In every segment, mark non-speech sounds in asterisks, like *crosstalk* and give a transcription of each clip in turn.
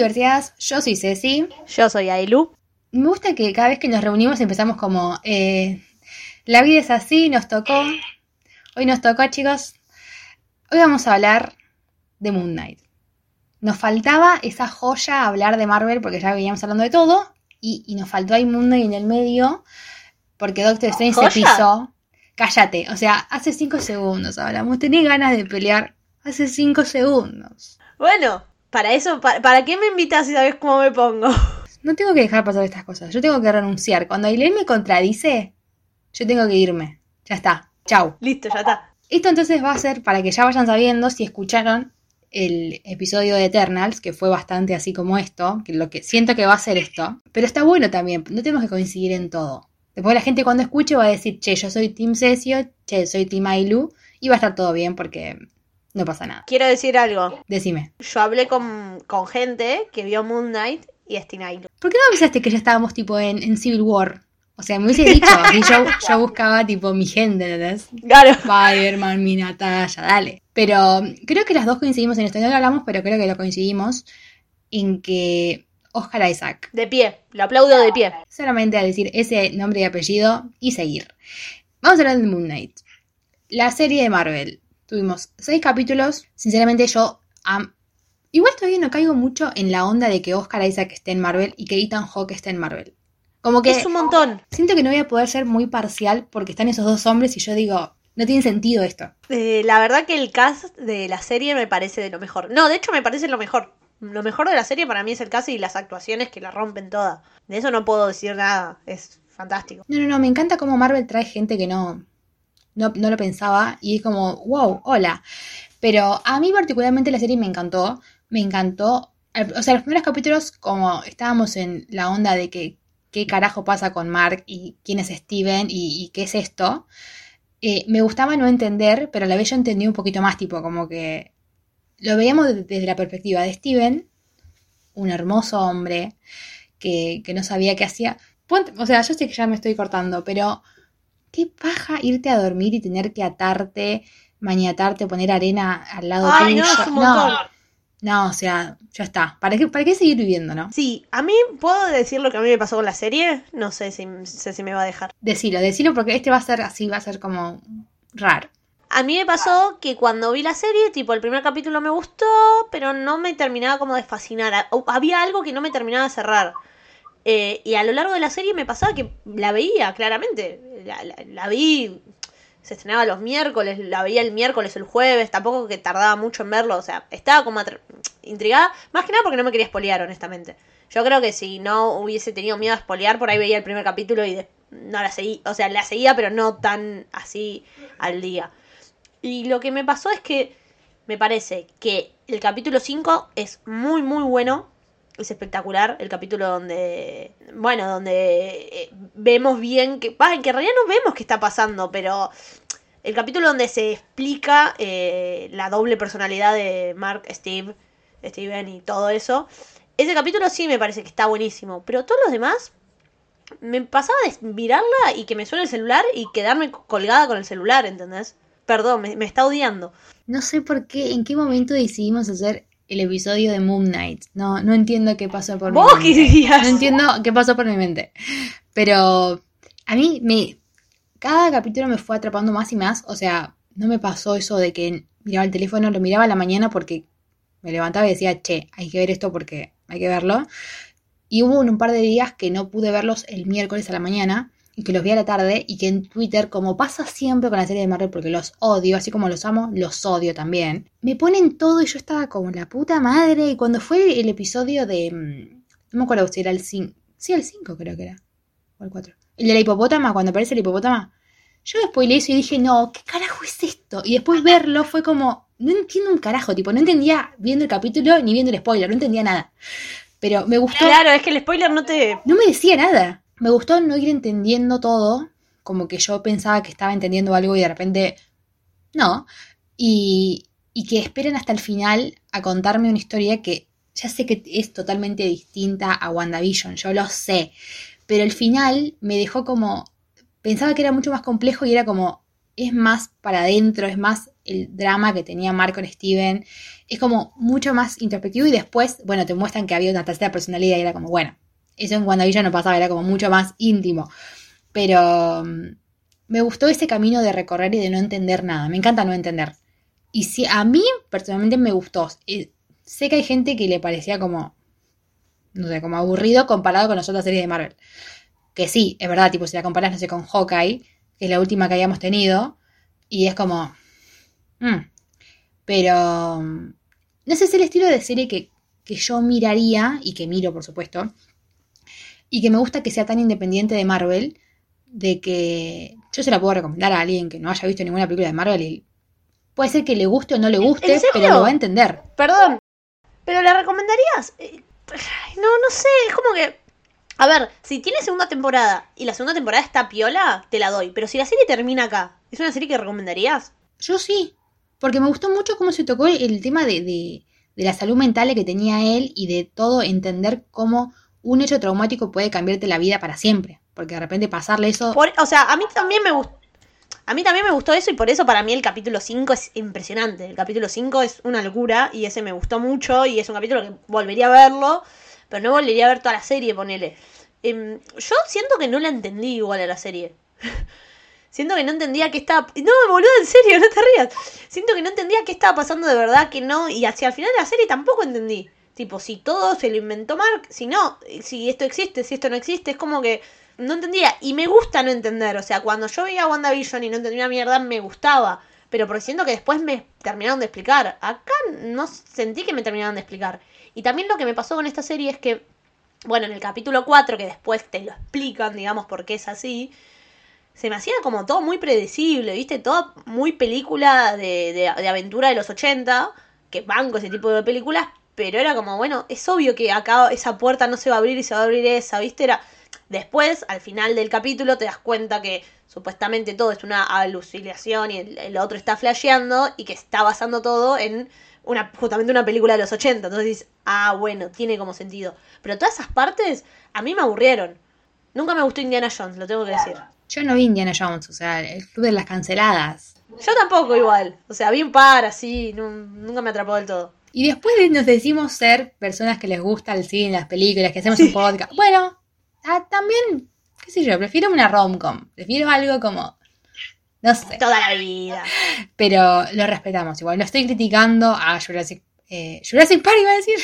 Multiversiadas, yo soy Ceci. Yo soy Ailu. Me gusta que cada vez que nos reunimos empezamos como, eh, la vida es así, nos tocó. Hoy nos tocó, chicos. Hoy vamos a hablar de Moon Knight. Nos faltaba esa joya hablar de Marvel porque ya veníamos hablando de todo. Y, y nos faltó ahí Moon Knight en el medio porque Doctor Strange se pisó. Cállate, o sea, hace cinco segundos hablamos. Tenía ganas de pelear hace cinco segundos. Bueno, para eso, para, ¿para qué me invitas si sabes cómo me pongo? *laughs* No tengo que dejar pasar estas cosas. Yo tengo que renunciar. Cuando Aileen me contradice, yo tengo que irme. Ya está. Chau. Listo, ya está. Esto entonces va a ser para que ya vayan sabiendo si escucharon el episodio de Eternals, que fue bastante así como esto, que lo que siento que va a ser esto. Pero está bueno también, no tenemos que coincidir en todo. Después la gente cuando escuche va a decir, che, yo soy Team Cesio, che, soy Team Ailu, y va a estar todo bien porque no pasa nada. Quiero decir algo. Decime, Yo hablé con, con gente que vio Moon Knight y Estinailu. ¿por qué no avisaste que ya estábamos tipo en, en Civil War? O sea, me hubiese dicho, *laughs* y yo, yo buscaba tipo mi gente, ¿entendés? Claro. Spider-Man, mi Natalia, dale. Pero creo que las dos coincidimos en esto, no lo hablamos, pero creo que lo coincidimos en que Oscar Isaac, De pie. Lo aplaudo de pie. solamente a decir ese nombre y apellido y seguir. Vamos a hablar de Moon Knight. La serie de Marvel. Tuvimos seis capítulos. Sinceramente yo... Igual todavía no caigo mucho en la onda de que Oscar Isaac esté en Marvel y que Ethan Hawke esté en Marvel. Como que Es un montón. siento que no voy a poder ser muy parcial porque están esos dos hombres y yo digo, no tiene sentido esto. Eh, la verdad que el cast de la serie me parece de lo mejor. No, de hecho me parece lo mejor. Lo mejor de la serie para mí es el cast y las actuaciones que la rompen toda. De eso no puedo decir nada. Es fantástico. No, no, no, me encanta cómo Marvel trae gente que no, no, no lo pensaba y es como, wow, hola. Pero a mí particularmente la serie me encantó, me encantó, o sea, los primeros capítulos como estábamos en la onda de que qué carajo pasa con Mark y quién es Steven y, qué es esto, eh, me gustaba no entender, pero a la vez yo entendí un poquito más, tipo, como que lo veíamos de- desde la perspectiva de Steven, un hermoso hombre que, que no sabía qué hacía. O sea, yo sé que ya me estoy cortando, pero qué paja irte a dormir y tener que atarte, maniatarte, poner arena al lado Ay, tuyo. no, es un montón. no, no, o sea, ya está. ¿Para qué, ¿Para qué seguir viviendo, no? Sí, a mí puedo decir lo que a mí me pasó con la serie. No sé si, sé si me va a dejar. Decilo, decilo porque este va a ser así, va a ser como raro. A mí me pasó que cuando vi la serie, tipo, el primer capítulo me gustó, pero no me terminaba como de fascinar. Ha- Había algo que no me terminaba de cerrar. Eh, y a lo largo de la serie me pasaba que la veía, claramente. La, la- la vi, se estrenaba los miércoles, la veía el miércoles, el jueves, tampoco que tardaba mucho en verlo. O sea, estaba como intrigada, más que nada porque no me quería espolear, honestamente. Yo creo que si no hubiese tenido miedo a espolear, por ahí veía el primer capítulo y no la seguía. O sea, la seguía, pero no tan así al día. Y lo que me pasó es que me parece que el capítulo 5 es muy, muy bueno. Es espectacular. El capítulo donde. Bueno, donde eh, vemos bien que. bah, que en realidad no vemos qué está pasando, pero. El capítulo donde se explica eh, la doble personalidad de Mark, Steve, Steven y todo eso. Ese capítulo sí me parece que está buenísimo. Pero todos los demás. Me pasaba de mirarla y que me suene el celular y quedarme colgada con el celular, ¿entendés? Perdón, me, me está odiando. No sé por qué, en qué momento decidimos hacer el episodio de Moon Knight. No, no entiendo qué pasó por ¿Vos mi qué mente. dirías? No entiendo qué pasó por mi mente. Pero a mí me. Cada capítulo me fue atrapando más y más. O sea, no me pasó eso de que miraba el teléfono, lo miraba a la mañana porque me levantaba y decía, che, hay que ver esto porque hay que verlo. Y hubo un par de días que no pude verlos el miércoles a la mañana que los vi a la tarde y que en Twitter, como pasa siempre con la serie de Marvel, porque los odio, así como los amo, los odio también, me ponen todo y yo estaba como la puta madre. Y cuando fue el episodio de... mm, No me acuerdo si era el 5. Sí, el 5 creo que era. O el 4. El de la hipopótama, cuando aparece el hipopótama. Yo después leí eso y dije, no, ¿qué carajo es esto? Y después verlo fue como, no entiendo un carajo, tipo, no entendía viendo el capítulo ni viendo el spoiler, no entendía nada. Pero me gustó. Claro, es que el spoiler no te. No me decía nada. Me gustó no ir entendiendo todo, como que yo pensaba que estaba entendiendo algo y de repente no. Y, que esperen hasta el final a contarme una historia que ya sé que es totalmente distinta a WandaVision, yo lo sé. Pero el final me dejó como. Pensaba que era mucho más complejo y era como. Es más para adentro, es más el drama que tenía Mark con Steven. Es como mucho más introspectivo y después, bueno, te muestran que había una tercera personalidad y era como, bueno, eso en WandaVision no pasaba, era como mucho más íntimo. Pero mm, me gustó ese camino de recorrer y de no entender nada. Me encanta no entender. Y si a mí personalmente me gustó. Sé que hay gente que le parecía como, no sé, como aburrido comparado con las otras series de Marvel. Que sí, es verdad, tipo, si la comparas, no sé, con Hawkeye, que es la última que hayamos tenido, y es como... mm. Pero... mm, No sé, es el estilo de serie que, que yo miraría, y que miro, por supuesto, y que me gusta que sea tan independiente de Marvel, de que yo se la puedo recomendar a alguien que no haya visto ninguna película de Marvel y puede ser que le guste o no le guste, pero lo va a entender. Perdón, pero ¿la recomendarías? No, no sé, es como que... A ver, si tiene segunda temporada y la segunda temporada está piola, te la doy. Pero si la serie termina acá, ¿es una serie que recomendarías? Yo sí, porque me gustó mucho cómo se tocó el tema de, de- de la salud mental que tenía él y de todo entender cómo un hecho traumático puede cambiarte la vida para siempre. Porque de repente pasarle eso... Por- o sea, a mí también me gustó. A mí también me gustó eso y por eso para mí el capítulo 5 es impresionante. El capítulo 5 es una locura y ese me gustó mucho y es un capítulo que volvería a verlo, pero no volvería a ver toda la serie, ponele. Em, yo siento que no la entendí igual a la serie. *laughs* siento que no entendía qué estaba... No, boludo, en serio, *laughs* no te rías. Siento que no entendía qué estaba pasando de verdad, que no, y hacia el final de la serie tampoco entendí. Tipo, si todo se lo inventó Mark, si no, si esto existe, si esto no existe, es como que no entendía. Y me gusta no entender. O sea, cuando yo veía WandaVision y no entendía mierda, me gustaba. Pero porque siento que después me terminaron de explicar. Acá no sentí que me terminaron de explicar. Y también lo que me pasó con esta serie es que, bueno, en el capítulo 4, que después te lo explican, digamos, por qué es así, se me hacía como todo muy predecible, ¿viste? Todo muy película de, de, de aventura de los 80, que banco ese tipo de películas, pero era como, bueno, es obvio que acá esa puerta no se va a abrir y se va a abrir esa, ¿viste? Era... Después, al final del capítulo, te das cuenta que supuestamente todo es una alucinación y el, el otro está flasheando y que está basando todo en una, justamente una película de los 80. Entonces dices, ah, bueno, tiene como sentido. Pero todas esas partes a mí me aburrieron. Nunca me gustó Indiana Jones, lo tengo que decir. Yo no vi Indiana Jones, o sea, el club de las canceladas. Yo tampoco igual. O sea, vi un par así, nu- nunca me atrapó del todo. Y después nos decimos ser personas que les gusta el cine, las películas, que hacemos un podcast. Bueno, ah, también, qué sé yo, prefiero una rom-com. Prefiero algo como, no sé. Toda la vida. Pero lo respetamos igual. No estoy criticando a Jurassic, eh, Jurassic Park, iba a decir.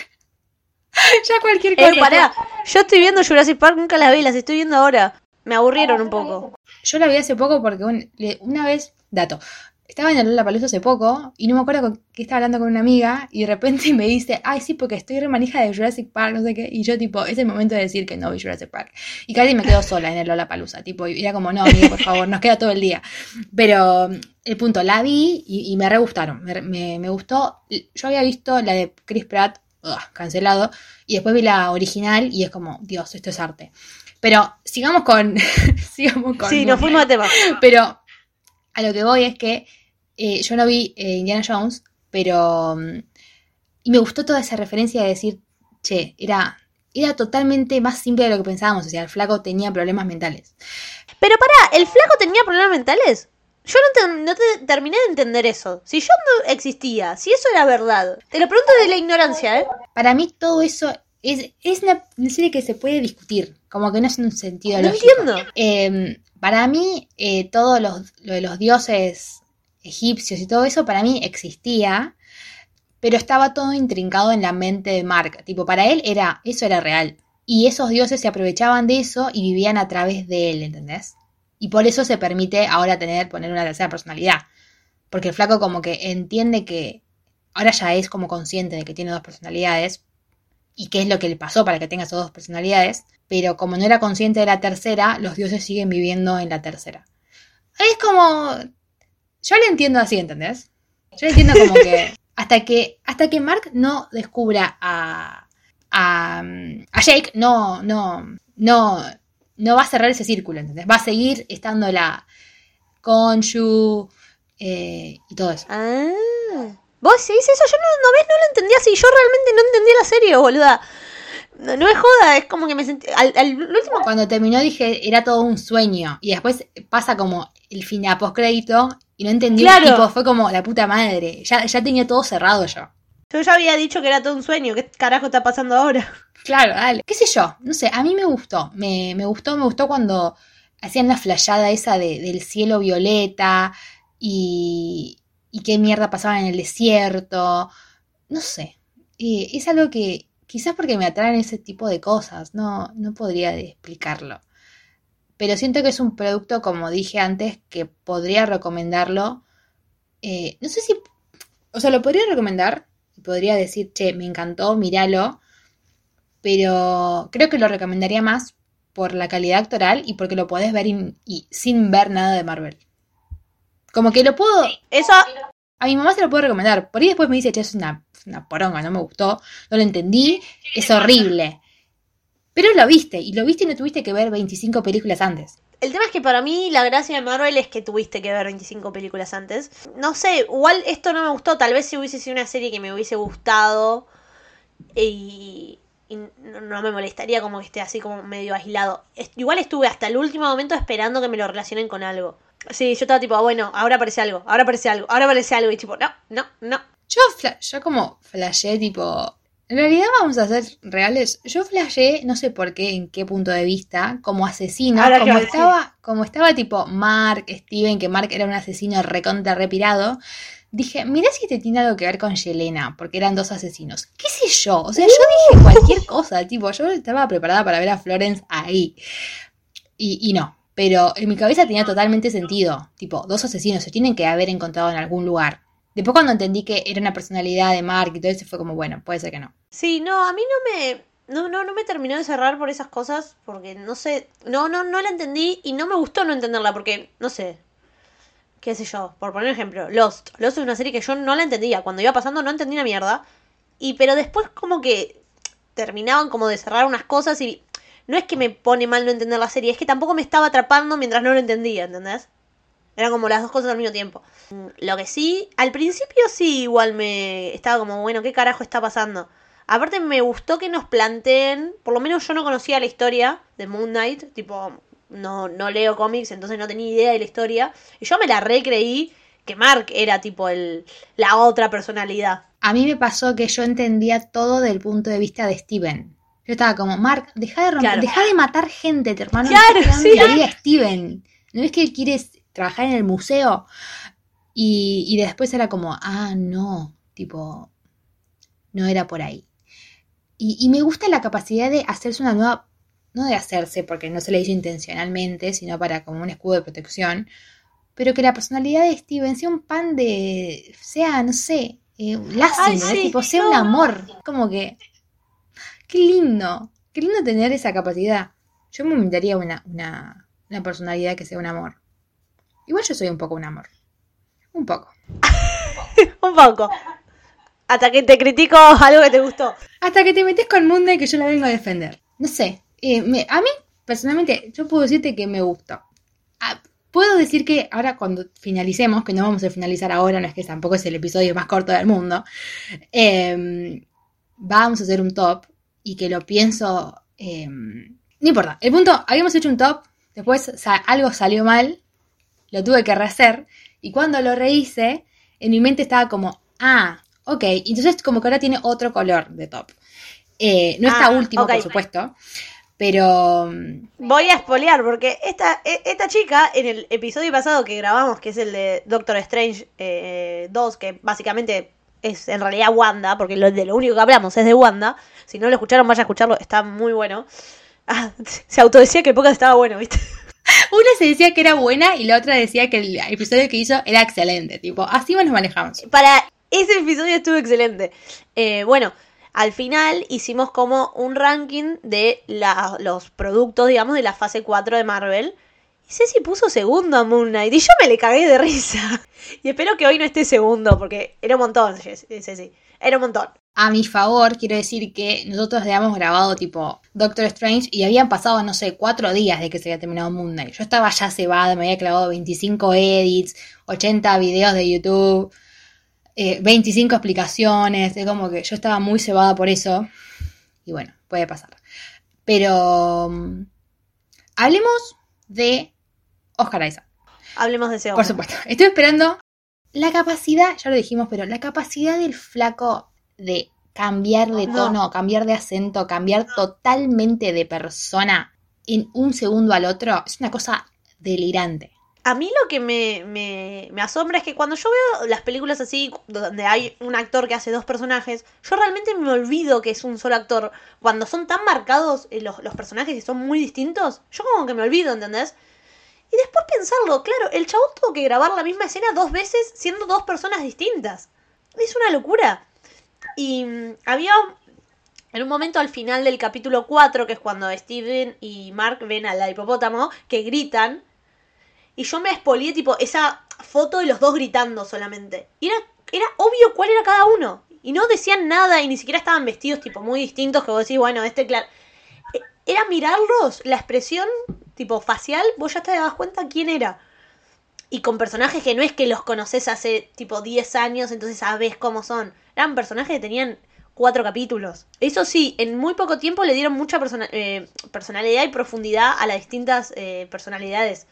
*laughs* ya cualquier cosa. Eh, pará, yo estoy viendo Jurassic Park, nunca las vi, las estoy viendo ahora. Me aburrieron un poco. Yo la vi hace poco porque un- una vez, dato, estaba en el Lollapalooza hace poco y no me acuerdo con qué estaba hablando con una amiga y de repente *laughs* me dice, ay sí, porque estoy re manija de Jurassic Park, no sé qué, y yo tipo, es el momento de decir que no vi Jurassic Park. Y casi me quedo sola en el Lollapalooza, tipo, y era como, no, amigo, por favor, nos queda todo el día. Pero el punto, la vi y, y me re gustaron, me, me- me gustó. Yo había visto la de Chris Pratt, ugh, cancelado, y después vi la original y es como, Dios, esto es arte. Pero sigamos con. *laughs* sigamos con. Sí, nos fuimos de tema. Pero a lo que voy es que eh, yo no vi eh, Indiana Jones, pero. mm, Y me gustó toda esa referencia de decir, che, era, era totalmente más simple de lo que pensábamos. O sea, el flaco tenía problemas mentales. Pero pará, ¿el flaco tenía problemas mentales? Yo no, te, no te terminé de entender eso. Si yo no existía, si eso era verdad. Te lo pregunto de la ignorancia, ¿eh? Para mí, todo eso es, es una, serie que se puede discutir. Como que no es en un sentido No lógico. entiendo. Eh, para mí, eh, todo los- lo de los dioses egipcios y todo eso para mí existía, pero estaba todo intrincado en la mente de Mark. Tipo, para él era, eso era real. Y esos dioses se aprovechaban de eso y vivían a través de él, ¿entendés? Y por eso se permite ahora tener, poner una tercera personalidad. Porque el flaco como que entiende que ahora ya es como consciente de que tiene dos personalidades y qué es lo que le pasó para que tenga esas dos personalidades, pero como no era consciente de la tercera, los dioses siguen viviendo en la tercera. Es como... Yo lo entiendo así, ¿entendés? Yo lo entiendo como que *laughs* hasta que, hasta que Mark no descubra a, a, a Jake, no, no, no, no va a cerrar ese círculo, ¿entendés? Va a seguir estando la Conju eh, y todo eso. Ah. Vos decís eso, yo no, no ves, no lo entendía así. Yo realmente no entendía la serie, boluda. No, no es joda, es como que me sentí. Al, al último. Cuando terminó dije, era todo un sueño. Y después pasa como el final postcrédito y no entendí. Claro. Tipo, fue como la puta madre. Ya, ya tenía todo cerrado yo. Yo ya había dicho que era todo un sueño. ¿Qué carajo está pasando ahora? Claro, dale. ¿Qué sé yo? No sé, a mí me gustó. Me, me gustó, me gustó cuando hacían la flayada esa de- del cielo violeta y, y qué mierda pasaba en el desierto. No sé. Eh, es algo que quizás porque me atraen ese tipo de cosas. No, no podría explicarlo. Pero siento que es un producto, como dije antes, que podría recomendarlo. Eh, no sé si. O sea, lo podría recomendar. y Podría decir, che, me encantó, míralo pero creo que lo recomendaría más por la calidad actoral y porque lo podés ver in- y sin ver nada de Marvel. Como que lo puedo... Eso. A mi mamá se lo puedo recomendar. Por ahí después me dice, che, es una, es una poronga, no me gustó, no lo entendí, es horrible. Pero lo viste, y lo viste y no tuviste que ver 25 películas antes. El tema es que para mí la gracia de Marvel es que tuviste que ver 25 películas antes. No sé, igual esto no me gustó. Tal vez si hubiese sido una serie que me hubiese gustado y, y no me molestaría como que esté así como medio aislado. Igual estuve hasta el último momento esperando que me lo relacionen con algo. Sí, yo estaba tipo, ah, bueno, ahora aparece algo, ahora aparece algo, ahora aparece algo. Y tipo, no, no, no. Yo, fla- yo como flashé, tipo. En realidad vamos a ser reales. Yo flashé, no sé por qué, en qué punto de vista, como asesino. Ahora, ¿qué como estaba, como estaba tipo Mark, Steven, que Mark era un asesino recontra repirado. Dije, mirá si te tiene algo que ver con Yelena, porque eran dos asesinos. ¿Qué sé yo? O sea, yo Uh. dije cualquier cosa, tipo, yo estaba preparada para ver a Florence ahí. Y, y no. Pero en mi cabeza tenía totalmente sentido. Tipo, dos asesinos se tienen que haber encontrado en algún lugar. Después cuando entendí que era una personalidad de Mark y todo eso fue como, bueno, puede ser que no. Sí, no, a mí no me. No, no, no me terminó de cerrar por esas cosas. Porque no sé. No, no, no la entendí. Y no me gustó no entenderla. Porque, no sé. Qué sé yo. Por poner ejemplo. Lost. Lost es una serie que yo no la entendía. Cuando iba pasando no entendí una mierda. Y pero después como que terminaban como de cerrar unas cosas y. No es que me pone mal no entender la serie, es que tampoco me estaba atrapando mientras no lo entendía, ¿entendés? Eran como las dos cosas al mismo tiempo. Lo que sí, al principio sí, igual me estaba como, bueno, ¿qué carajo está pasando? Aparte me gustó que nos planteen, por lo menos yo no conocía la historia de Moon Knight, tipo, no, no leo cómics, entonces no tenía idea de la historia. Y yo me la recreí que Mark era tipo el, la otra personalidad. A mí me pasó que yo entendía todo del punto de vista de Steven. Yo estaba como, Mark, deja de romper, Claro. deja de matar gente, te hermano. Claro, sí. Steven. ¿No es que quieres trabajar en el museo? Y, y después era como, ah, no, tipo, no era por ahí. Y, y me gusta la capacidad de hacerse una nueva, no de hacerse, porque no se le hizo intencionalmente, sino para como un escudo de protección, pero que la personalidad de Steven sea un pan de, sea, no sé, eh, sí, tipo, sea no. un amor, como que, qué lindo, qué lindo tener esa capacidad. Yo me inventaría una, una, una personalidad que sea un amor. Igual yo soy un poco un amor. Un poco. *laughs* Un poco. Hasta que te critico *laughs* algo que te gustó. Hasta que te metes con Mundo y que yo la vengo a defender. No sé. eh, me- a mí, personalmente, yo puedo decirte que me gustó. Ah, puedo decir que ahora cuando finalicemos, que no vamos a finalizar ahora, no es que tampoco es el episodio más corto del mundo, eh, vamos a hacer un top y que lo pienso... eh, no importa. El punto, habíamos hecho un top, después algo salió mal, lo tuve que rehacer y cuando lo rehice, en mi mente estaba como, ah, ok, entonces como que ahora tiene otro color de top. Eh, no está Ah, último, por supuesto, Pero mm, Voy a espolear porque esta, e- esta chica en el episodio pasado que grabamos, que es el de Doctor Strange eh, 2, que básicamente es en realidad Wanda, porque lo, de lo único que hablamos es de Wanda. Si no lo escucharon, vaya a escucharlo, está muy bueno. *laughs* Ah, se autodecía que el podcast estaba bueno, ¿viste? *laughs* una se decía que era buena y la otra decía que el episodio que hizo era excelente. Tipo, así nos manejamos. Para ese episodio estuvo excelente. Eh, bueno, al final hicimos como un ranking de los productos, digamos, de la fase 4 de Marvel. Y Ceci puso segundo a Moon Knight y yo me le cagué de risa. *laughs* Y espero que hoy no esté segundo, porque era un montón, Ceci. Era un montón. A mi favor, quiero decir que nosotros habíamos grabado tipo Doctor Strange y habían pasado, no sé, cuatro días de que se había terminado Moon Knight. Yo estaba ya cebada, me había clavado 25 edits, 80 videos de YouTube, eh, 25 explicaciones. Es como que yo estaba muy cebada por eso. Y bueno, puede pasar. Pero mm, hablemos de Oscar Isaac. Hablemos de ese Por supuesto. Estoy esperando la capacidad, ya lo dijimos, pero la capacidad del flaco de cambiar de No. tono, cambiar de acento, cambiar totalmente de persona en un segundo al otro, es una cosa delirante. A mí lo que me, me, me asombra es que cuando yo veo las películas así, donde hay un actor que hace dos personajes, yo realmente me olvido que es un solo actor. Cuando son tan marcados eh, los, los personajes y son muy distintos, yo como que me olvido, ¿entendés? Y después pensarlo, claro, el chabón tuvo que grabar la misma escena dos veces siendo dos personas distintas. Es una locura. Y mm, había en un momento al final del capítulo 4, que es cuando Steven y Mark ven al hipopótamo, que gritan. Y yo me espolié, tipo, esa foto de los dos gritando solamente. Y era, era obvio cuál era cada uno. Y no decían nada y ni siquiera estaban vestidos, tipo, muy distintos. Que vos decís, bueno, este, claro. Eh, Era mirarlos, la expresión, tipo, facial, vos ya te dabas cuenta quién era. Y con personajes que no es que los conoces hace, tipo, 10 años, entonces sabes cómo son. Eran personajes que tenían cuatro capítulos. Eso sí, en muy poco tiempo le dieron mucha persona- eh, personalidad y profundidad a las distintas eh, personalidades.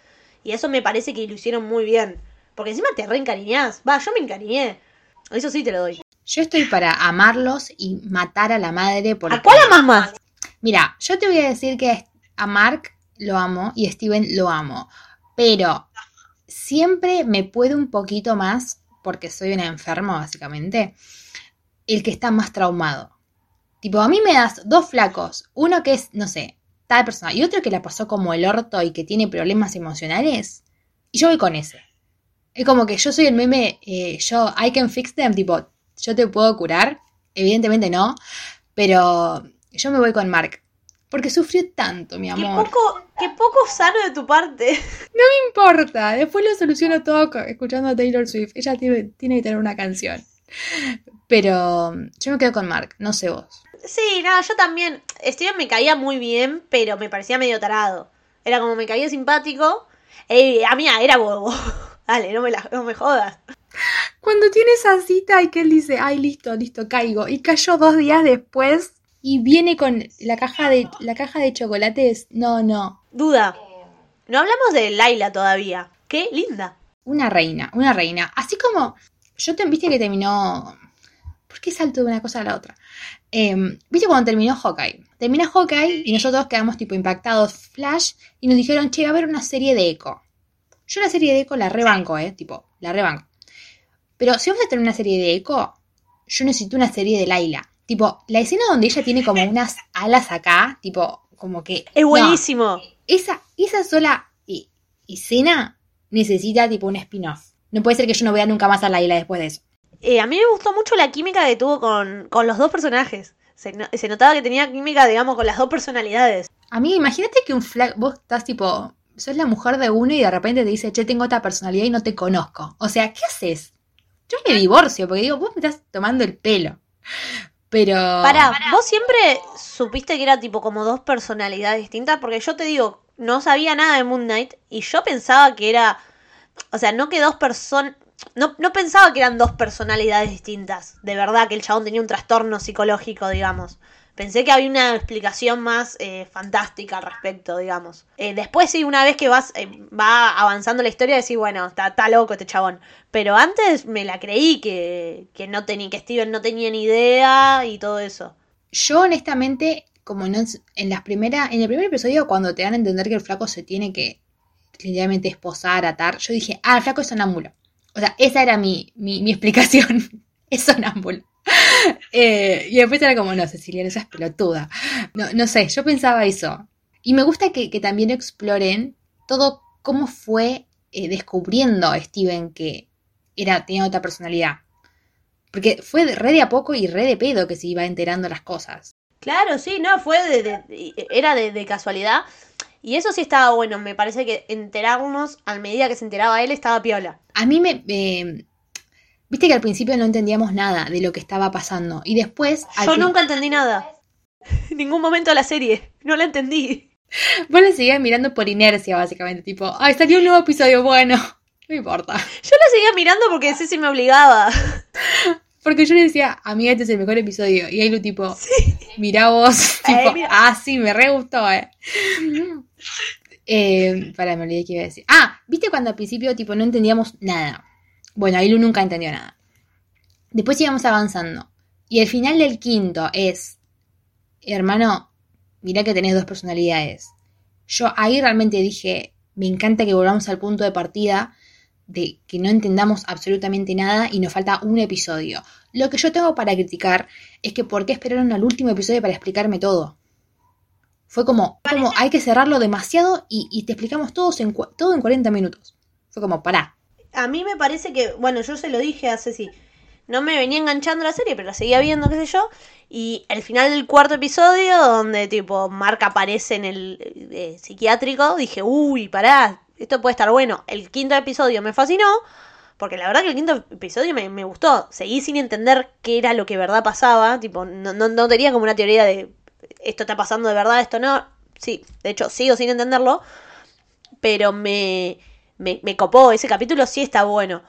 Y eso me parece que lo hicieron muy bien. Porque encima te reencariñás. Va, yo me encariñé. Eso sí te lo doy. Yo estoy para amarlos y matar a la madre porque... ¿A cuál amas más? Mira, yo te voy a decir que a Mark lo amo y a Steven lo amo, pero siempre me puede un poquito más, porque soy una enferma básicamente, el que está más traumado. Tipo, a mí me das dos flacos, uno que es, no sé, tal persona, y otro que la pasó como el orto y que tiene problemas emocionales, y yo voy con ese. Es como que yo soy el meme, eh, yo, I can fix them, tipo, yo te puedo curar, evidentemente no, pero yo me voy con Mark. Porque sufrió tanto, mi Qué amor. poco, qué poco sano de tu parte. *laughs* No importa, después lo soluciono todo escuchando a Taylor Swift. Ella tiene, tiene que tener una canción. Pero yo me quedo con Mark, no sé vos. Sí, nada, yo también. Steven me caía muy bien, pero me parecía medio tarado. Era como me caía simpático. Eh, a mí era bobo. *laughs* Dale, no me, la- no me jodas. Cuando tiene esa cita y que él dice, ay, listo, listo, caigo. Y cayó dos días después y viene con la caja de, la caja de chocolates. No, no. Duda. No hablamos de Laila todavía. Qué linda. Una reina, una reina. Así como yo te viste que terminó. ¿Por qué salto de una cosa a la otra? Em, ¿Viste cuando terminó Hawkeye? Termina Hawkeye y nosotros quedamos tipo impactados, flash, y nos dijeron, che, va a haber una serie de Echo. Yo la serie de Echo la rebanco, ¿eh? Tipo, la rebanco. Pero si vamos a tener una serie de Echo, yo necesito una serie de Laila. Tipo, la escena donde ella tiene como unas *laughs* alas acá, tipo, como que... Es no, buenísimo. esa, esa sola eh, escena necesita tipo un spin-off. No puede ser que yo no vea nunca más a Laila después de eso. Eh, a mí me gustó mucho la química que tuvo con, con los dos personajes. Se, no- se notaba que tenía química, digamos, con las dos personalidades. A mí, imagínate que un flag, vos estás tipo, sos la mujer de uno y de repente te dice, che, tengo otra personalidad y no te conozco. O sea, ¿qué haces? Yo me divorcio porque digo, vos me estás tomando el pelo. Pero... Pará, ¿vos siempre supiste que era tipo como dos personalidades distintas? Porque yo te digo, no sabía nada de Moon Knight y yo pensaba que era. O sea, no que dos personas. No, no pensaba que eran dos personalidades distintas. De verdad, que el chabón tenía un trastorno psicológico, digamos. Pensé que había una explicación más eh, fantástica al respecto, digamos. Eh, después, sí, una vez que vas eh, va avanzando la historia, decís, bueno, está, está loco este chabón. Pero antes me la creí que, que no tenía, que Steven no tenía ni idea y todo eso. Yo honestamente como no, en las primeras, en el primer episodio, cuando te dan a entender que el flaco se tiene que literalmente esposar, atar, yo dije, ah, el flaco es sonámbulo. O sea, esa era mi, mi, mi *laughs* explicación. es sonámbulo. Eh, y después era como, no, Cecilia, esa es pelotuda. No, no sé, yo pensaba eso. Y me gusta que, que también exploren todo cómo fue eh, descubriendo a Steven que era, tenía otra personalidad. Porque fue de- re de a poco y re de pedo que se iba enterando las cosas. Claro, sí, no, fue de, era de casualidad. Y eso sí estaba bueno, me parece que enterarnos a medida que se enteraba él estaba piola. A mí me... eh, Viste que al principio no entendíamos nada de lo que estaba pasando. Y después... Yo nunca entendí nada. *laughs* En ningún momento de la serie. No la entendí. *laughs* Vos lo seguías mirando por inercia, básicamente. Tipo, ay, salió un nuevo episodio, bueno. *laughs* No importa. Yo la seguía mirando porque Ceci me obligaba. Porque yo le decía, amiga, este es el mejor episodio. Y ahí lo tipo, mirá vos. Eh, tipo, mira. ah, sí, me re gustó, eh. Eh para, me olvidé qué iba a decir. Ah, viste cuando al principio, tipo, no entendíamos nada. Bueno, Ailu nunca entendió nada. Después íbamos avanzando. Y el final del quinto es, hermano, mirá que tenés dos personalidades. Yo ahí realmente dije, me encanta que volvamos al punto de partida de que no entendamos absolutamente nada y nos falta un episodio. Lo que yo tengo para criticar es que por qué esperaron al último episodio para explicarme todo. Fue como, como hay que cerrarlo demasiado y, y te explicamos todos en, todo en 40 minutos. Fue como, pará. A mí me parece que, bueno, yo se lo dije a Ceci. No me venía enganchando la serie, pero la seguía viendo, qué sé yo. Y al final del cuarto episodio, donde tipo Mark aparece en el eh, psiquiátrico, dije, uy, pará, esto puede estar bueno. El quinto episodio me fascinó, porque la verdad que el quinto episodio me, me gustó. Seguí sin entender qué era lo que verdad pasaba. Tipo, no, no, no tenía como una teoría de esto está pasando de verdad, esto no. Sí, de hecho, sigo sin entenderlo. Pero me, me, copó. Ese capítulo sí está bueno.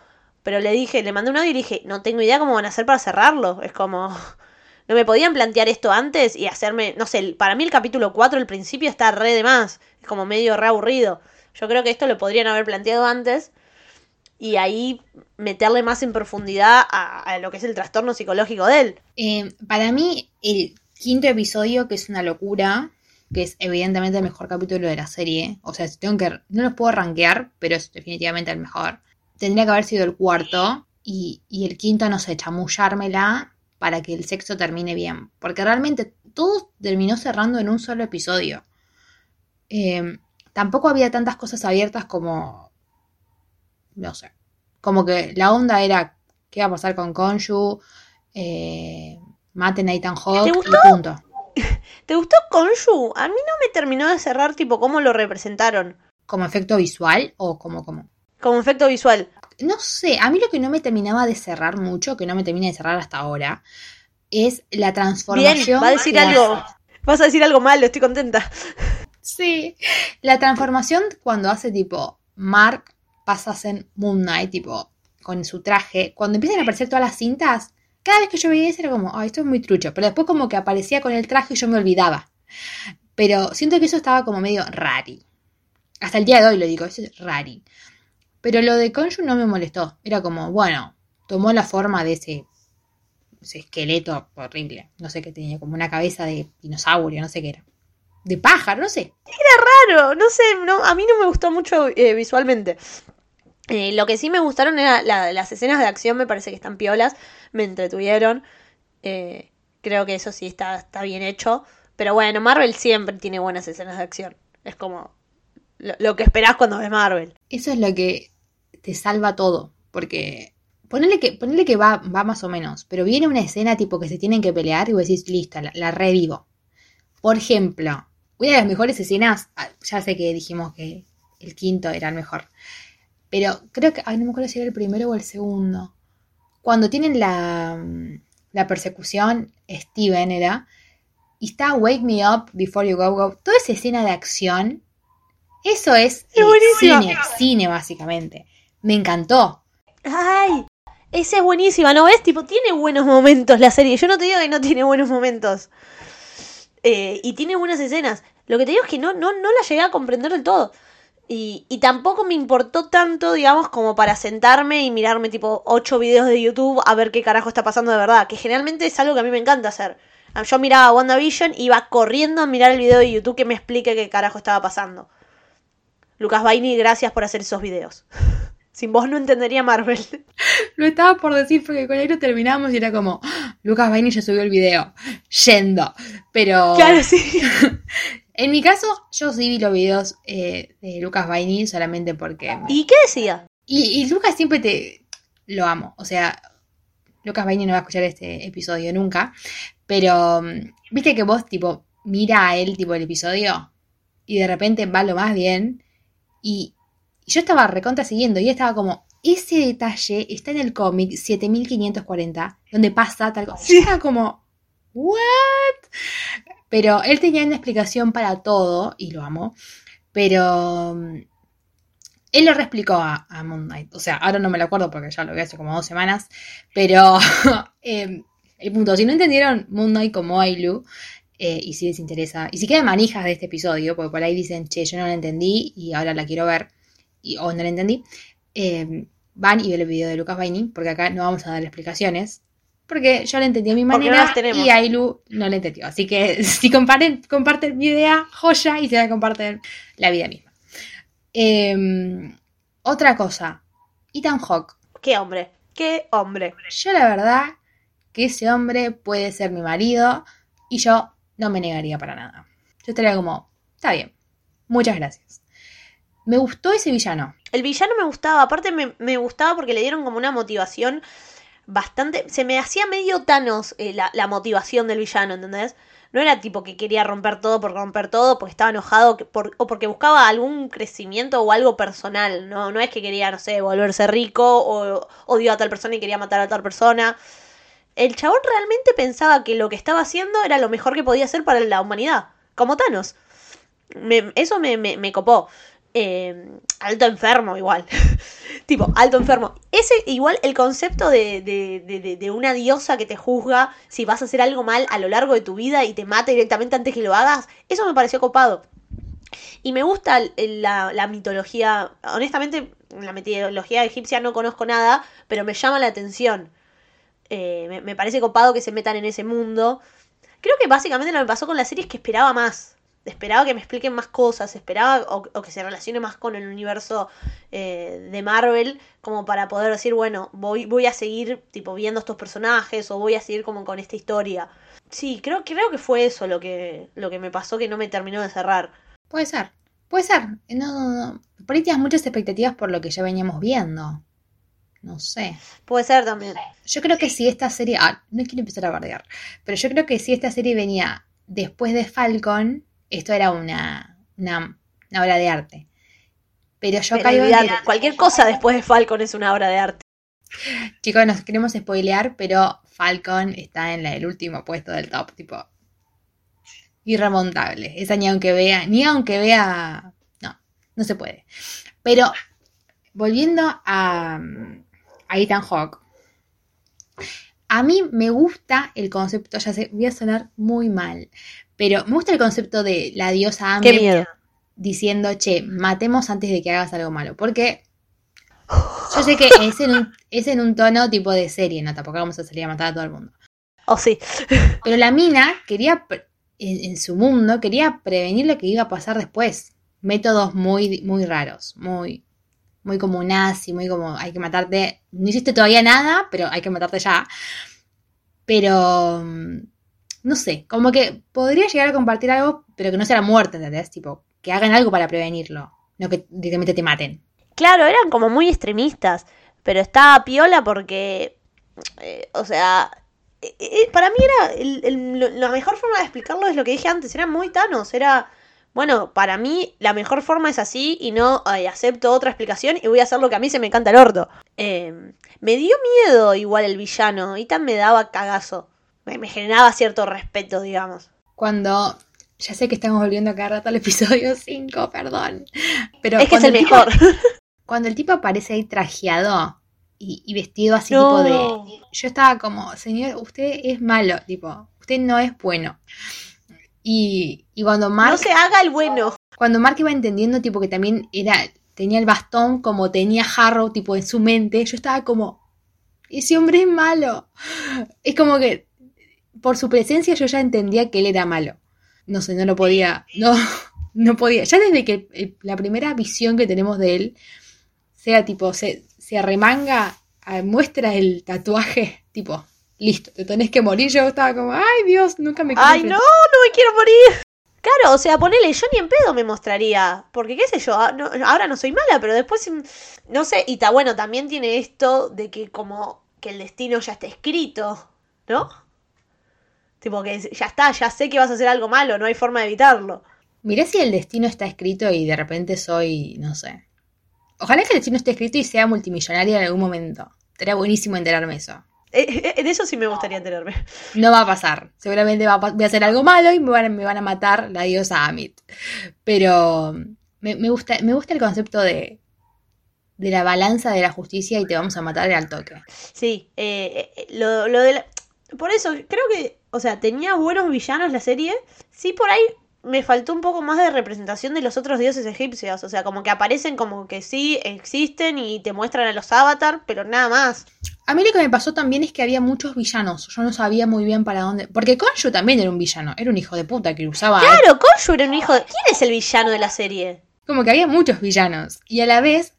Pero le dije, le mandé un audio y dije, no tengo idea cómo van a hacer para cerrarlo. Es como. *laughs* No me podían plantear esto antes y hacerme. No sé, para mí el capítulo 4, el principio, está re de más. Es como medio re aburrido. Yo creo que esto lo podrían haber planteado antes. Y ahí meterle más en profundidad a, a lo que es el trastorno psicológico de él. Eh, para mí, el quinto episodio, que es una locura, que es evidentemente el mejor capítulo de la serie, o sea, tengo que, no los puedo rankear, pero es definitivamente el mejor, tendría que haber sido el cuarto y, y el quinto, no sé, chamullármela para que el sexto termine bien, porque realmente todo terminó cerrando en un solo episodio. Eh, tampoco había tantas cosas abiertas como, no sé, como que la onda era qué va a pasar con Konshu, eh, maten a Ethan Hawke ¿Te y punto. *laughs* ¿Te gustó Konshu? A mí no me terminó de cerrar, tipo, cómo lo representaron. ¿Como efecto visual o como, como? Como efecto visual. No sé, a mí lo que no me terminaba de cerrar mucho, que no me termina de cerrar hasta ahora, es la transformación. Bien, va a decir algo. hace. Vas a decir algo malo, estoy contenta. *laughs* Sí, la transformación cuando hace tipo Mark pasa a ser Moon Knight, tipo con su traje, cuando empiezan a aparecer todas las cintas, cada vez que yo veía eso era como, ay, esto es muy trucho, pero después como que aparecía con el traje y yo me olvidaba. Pero siento que eso estaba como medio rari. Hasta el día de hoy lo digo, eso es rari. Pero lo de Konshu no me molestó. Era como, bueno, tomó la forma de ese, esqueleto horrible. No sé qué tenía, como una cabeza de dinosaurio, no sé qué era. De pájaro, no sé. Claro, no sé, no, a mí no me gustó mucho eh, visualmente. Eh, lo que sí me gustaron era la- las escenas de acción, me parece que están piolas, me entretuvieron. Eh, creo que eso sí está, está bien hecho. Pero bueno, Marvel siempre tiene buenas escenas de acción. Es como lo, que esperás cuando ves Marvel. Eso es lo que te salva todo. Porque ponele que, que va, va más o menos. Pero viene una escena tipo que se tienen que pelear y vos decís, listo, la, la revivo. Por ejemplo, una de las mejores escenas, ah, ya sé que dijimos que el quinto era el mejor. Pero creo que, ay, no me acuerdo si era el primero o el segundo. Cuando tienen la, la persecución, Steven era, y está Wake Me Up Before You Go Go. Toda esa escena de acción, eso es cine, cine básicamente. Me encantó. ¡Ay! Esa es buenísima, ¿no ves? Tipo, tiene buenos momentos la serie. Yo no te digo que no tiene buenos momentos. Eh, y tiene buenas escenas. Lo que te digo es que no, no, no la llegué a comprender del todo. Y, y tampoco me importó tanto, digamos, como para sentarme y mirarme tipo ocho videos de YouTube a ver qué carajo está pasando de verdad. Que generalmente es algo que a mí me encanta hacer. Yo miraba WandaVision y iba corriendo a mirar el video de YouTube que me explique qué carajo estaba pasando. Lucas Baini, gracias por hacer esos videos. *laughs* Sin vos no entendería Marvel. *laughs* Lo estaba por decir porque con lo terminamos y era como, "Ah, Lucas Baini ya subió el video, yendo. Pero Claro, sí. *laughs* en mi caso, yo sí vi los videos eh, de Lucas Baini solamente porque... ¿Y qué decía? Y, y Lucas siempre te... Lo amo. O sea, Lucas Baini no va a escuchar este episodio nunca. Pero, mm, viste que vos, tipo, mira a él, tipo, el episodio. Y de repente va lo más bien. Y, y yo estaba recontra siguiendo. Y él estaba como, ese detalle está en el cómic 7540. Donde pasa tal cosa. Yo estaba como, ¿what? Pero él tenía una explicación para todo. Y lo amo. Pero... mm, él lo reexplicó a, a Moon Knight. O sea, ahora no me lo acuerdo porque ya lo vi hace como dos semanas. Pero *laughs* eh, el punto, si no entendieron Moon Knight como Ailu, eh, y si les interesa, y si quedan manijas de este episodio, porque por ahí dicen, che, yo no la entendí y ahora la quiero ver, y, o no la entendí, eh, van y ven el video de Lucas Baini, porque acá no vamos a dar explicaciones. Porque yo la entendí a mi no manera y Ailu no la entendió. Así que *laughs* si comparten, comparten mi idea, joya, y se van a compartir la vida misma. Eh, otra cosa, Ethan Hawke. ¿Qué hombre? ¿Qué hombre? Yo la verdad que ese hombre puede ser mi marido y yo no me negaría para nada. Yo estaría como, está bien, muchas gracias. Me gustó ese villano. El villano me gustaba, aparte me, me gustaba porque le dieron como una motivación bastante... Se me hacía medio Thanos eh, la, motivación del villano, ¿entendés? No era tipo que quería romper todo por romper todo, porque estaba enojado por- o porque buscaba algún crecimiento o algo personal, ¿no? No es que quería, no sé, volverse rico o odió a tal persona y quería matar a tal persona. El chabón realmente pensaba que lo que estaba haciendo era lo mejor que podía hacer para la humanidad, como Thanos. Me- eso me, me- me copó. Eh, alto enfermo igual. *laughs* tipo, alto enfermo. Ese igual el concepto de, de- de- de- una diosa que te juzga si vas a hacer algo mal a lo largo de tu vida y te mata directamente antes que lo hagas, eso me pareció copado. Y me gusta la, la mitología, honestamente, la mitología egipcia no conozco nada, pero me llama la atención. Eh, me, parece copado que se metan en ese mundo. Creo que básicamente lo que pasó con la serie es que esperaba más. Esperaba que me expliquen más cosas, esperaba o, o que se relacione más con el universo eh, de Marvel, como para poder decir, bueno, voy, voy a seguir tipo viendo estos personajes o voy a seguir como con esta historia. Sí, creo, creo que fue eso lo que, lo que me pasó que no me terminó de cerrar. Puede ser, puede ser. No, no, no. Por ahí tienes muchas expectativas por lo que ya veníamos viendo. No sé. Puede ser también. Yo creo que si esta serie. Ah, no quiero empezar a bardear. Pero yo creo que si esta serie venía después de Falcon, esto era una, una, una obra de arte. Pero yo Pero caigo en cualquier cosa después de Falcon es una obra de arte. Chicos, nos queremos spoilear, pero Falcon está en la- el último puesto del top, tipo. Irremontable. Esa ni aunque vea, ni aunque vea. No, no se puede. Pero, volviendo a, a Ethan Hawke. A mí me gusta el concepto, ya sé, voy a sonar muy mal, pero me gusta el concepto de la diosa miedo. diciendo, che, matemos antes de que hagas algo malo. Porque yo sé que *laughs* es en un, es en un tono tipo de serie, no tampoco vamos a salir a matar a todo el mundo. Oh, sí. *laughs* Pero la mina quería, en, en su mundo, quería prevenir lo que iba a pasar después. Métodos muy, muy raros, muy, muy como nazi, muy como hay que matarte. No hiciste todavía nada, pero hay que matarte ya. Pero, mm, no sé, como que podría llegar a compartir algo, pero que no sea la muerte, ¿entendés? Tipo, que hagan algo para prevenirlo, no que directamente te maten. Claro, eran como muy extremistas, pero estaba piola porque, eh, o sea, eh, eh, para mí era la mejor forma de explicarlo es lo que dije antes, era muy Thanos, era, bueno, para mí la mejor forma es así y no acepto otra explicación y voy a hacer lo que a mí se me canta el orto. Eh, me dio miedo igual el villano, y tan me daba cagazo, me, me generaba cierto respeto, digamos. Cuando, ya sé que estamos volviendo a cada rato al episodio *laughs* 5, perdón. Pero es que es el tipo- mejor. *laughs* Cuando el tipo aparece ahí trajeado y, y vestido así No. tipo de... Yo estaba como, señor, usted es malo, tipo, usted no es bueno. Y, y cuando Mark, No se haga el bueno. cuando Mark iba entendiendo tipo que también era, tenía el bastón como tenía Harrow tipo en su mente, yo estaba como, ese hombre es malo. Es como que por su presencia yo ya entendía que él era malo. No sé, no lo podía, no, *laughs* no podía. Ya desde que eh, la primera visión que tenemos de él, sea tipo, se, se arremanga, muestra el tatuaje, tipo, listo, te tenés que morir. Yo estaba como, ay Dios, nunca me quiero Ay, no, enfrentar". no me quiero morir. Claro, o sea, ponele, yo ni en pedo me mostraría. Porque qué sé yo, ah, no- ahora no soy mala, pero después, mm, no sé, y está bueno, también tiene esto de que como que el destino ya está escrito, ¿no? Tipo que ya está, ya sé que vas a hacer algo malo, no hay forma de evitarlo. Mirá si el destino está escrito y de repente soy, no sé. Ojalá que el destino esté escrito y sea multimillonaria en algún momento. Sería buenísimo enterarme eso. Eh, eh, de eso sí me gustaría enterarme. No va a pasar. Seguramente va a voy a hacer algo malo y me van, me van a matar la diosa Amit. Pero me, me gusta, me gusta el concepto de, de la balanza de la justicia y te vamos a matar al toque. Sí, eh, eh, lo, lo de la- Por eso, creo que, o sea, tenía buenos villanos la serie. Sí, por ahí me faltó un poco más de representación de los otros dioses egipcios. O sea, como que aparecen como que sí, existen y te muestran a los avatar, pero nada más. A mí lo que me pasó también es que había muchos villanos. Yo no sabía muy bien para dónde. Porque Konshu también era un villano. Era un hijo de puta que usaba. Claro, Konshu era un hijo de... ¿Quién es el villano de la serie? Como que había muchos villanos. Y a la vez,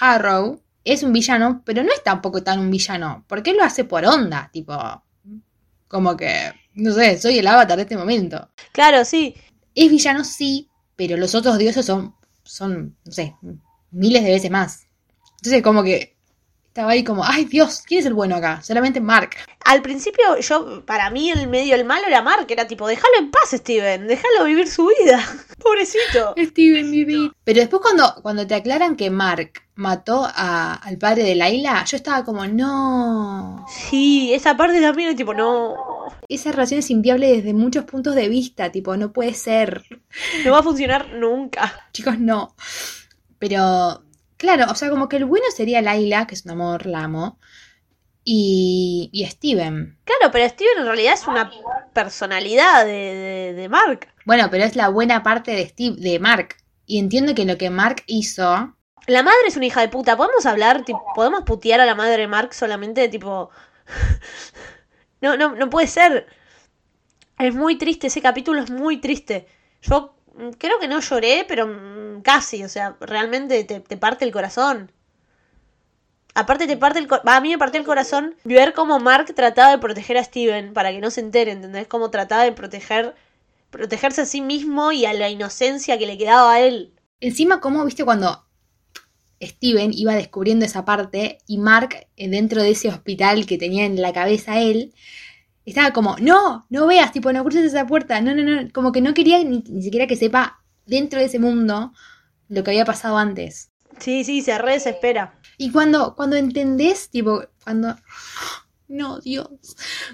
Harrow es un villano, pero no es tampoco tan un villano. Porque él lo hace por onda. Tipo. Como que. No sé, soy el avatar de este momento. Claro, sí. Es villano, sí, pero los otros dioses son. Son, no sé, miles de veces más. Entonces, como que. Estaba ahí como, ay Dios, ¿quién es el bueno acá? Solamente Mark. Al principio, yo, para mí, el medio, el malo era Mark. Era tipo, déjalo en paz, Steven. Déjalo vivir su vida. *laughs* Pobrecito. Steven, mi vida. Pero después cuando, cuando te aclaran que Mark mató a- al padre de Laila, yo estaba como, no. Sí, esa parte también es tipo, no. Esa relación es inviable desde muchos puntos de vista, tipo, no puede ser. No va a funcionar nunca. Chicos, no. Pero, claro, o sea, como que el bueno sería Laila, que es un amor, la amo, y, y Steven. Claro, pero Steven en realidad es una personalidad de, de, de Mark. Bueno, pero es la buena parte de Steve, de Mark. Y entiendo que lo que Mark hizo. La madre es una hija de puta. ¿Podemos hablar, podemos putear a la madre de Mark solamente tipo... *laughs* no, no, no puede ser. Es muy triste, ese capítulo es muy triste. Yo creo que no lloré, pero mm, casi, o sea, realmente te, te parte el corazón. Aparte te parte el a mí me partió el corazón ver cómo Mark trataba de proteger a Steven para que no se entere, ¿entendés? Cómo trataba de proteger, protegerse a sí mismo y a la inocencia que le quedaba a él. Encima, como viste cuando Steven iba descubriendo esa parte y Mark, eh, dentro de ese hospital que tenía en la cabeza él, estaba como, no, no veas, tipo, no cruces esa puerta, no, no, no, como que no quería ni, ni siquiera que sepa dentro de ese mundo lo que había pasado antes. Sí, sí, se re desespera. Y cuando, cuando entendés, tipo, cuando... *gasps* No, Dios.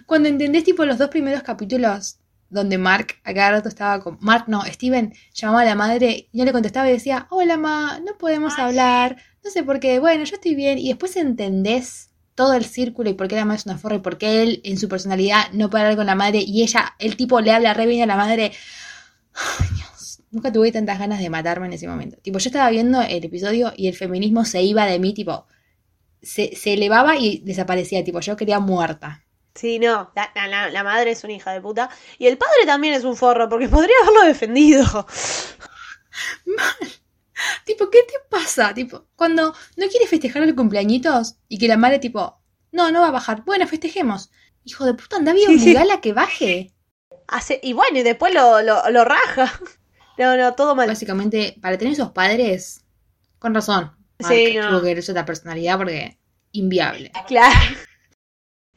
Cuando entendés, tipo, los dos primeros capítulos donde Mark a cada rato estaba con... Mark, no, Steven llamaba a la madre y no le contestaba y decía, hola, ma, no podemos hablar, no sé por qué, bueno, yo estoy bien. Y después entendés todo el círculo y por qué la madre es una forra y por qué él, en su personalidad, no puede hablar con la madre y ella, el tipo le habla re bien a la madre. Ay, Dios, nunca tuve tantas ganas de matarme en ese momento. Tipo, yo estaba viendo el episodio y el feminismo se iba de mí, tipo, se, se elevaba y desaparecía, tipo, yo quería muerta. Sí, no, la, la- la- madre es una hija de puta. Y el padre también es un forro, porque podría haberlo defendido. *laughs* Tipo, ¿qué te pasa? Tipo, cuando no quieres festejar el cumpleañitos y que la madre, tipo, no, no va a bajar. Bueno, festejemos. Hijo de puta, anda bien, obligala *laughs* a que baje. Hace, y bueno, y después lo, lo, lo raja. *laughs* No, no, todo mal. Básicamente, para tener esos padres, con razón. Sí, no. Tuvo que otra personalidad porque inviable. Claro.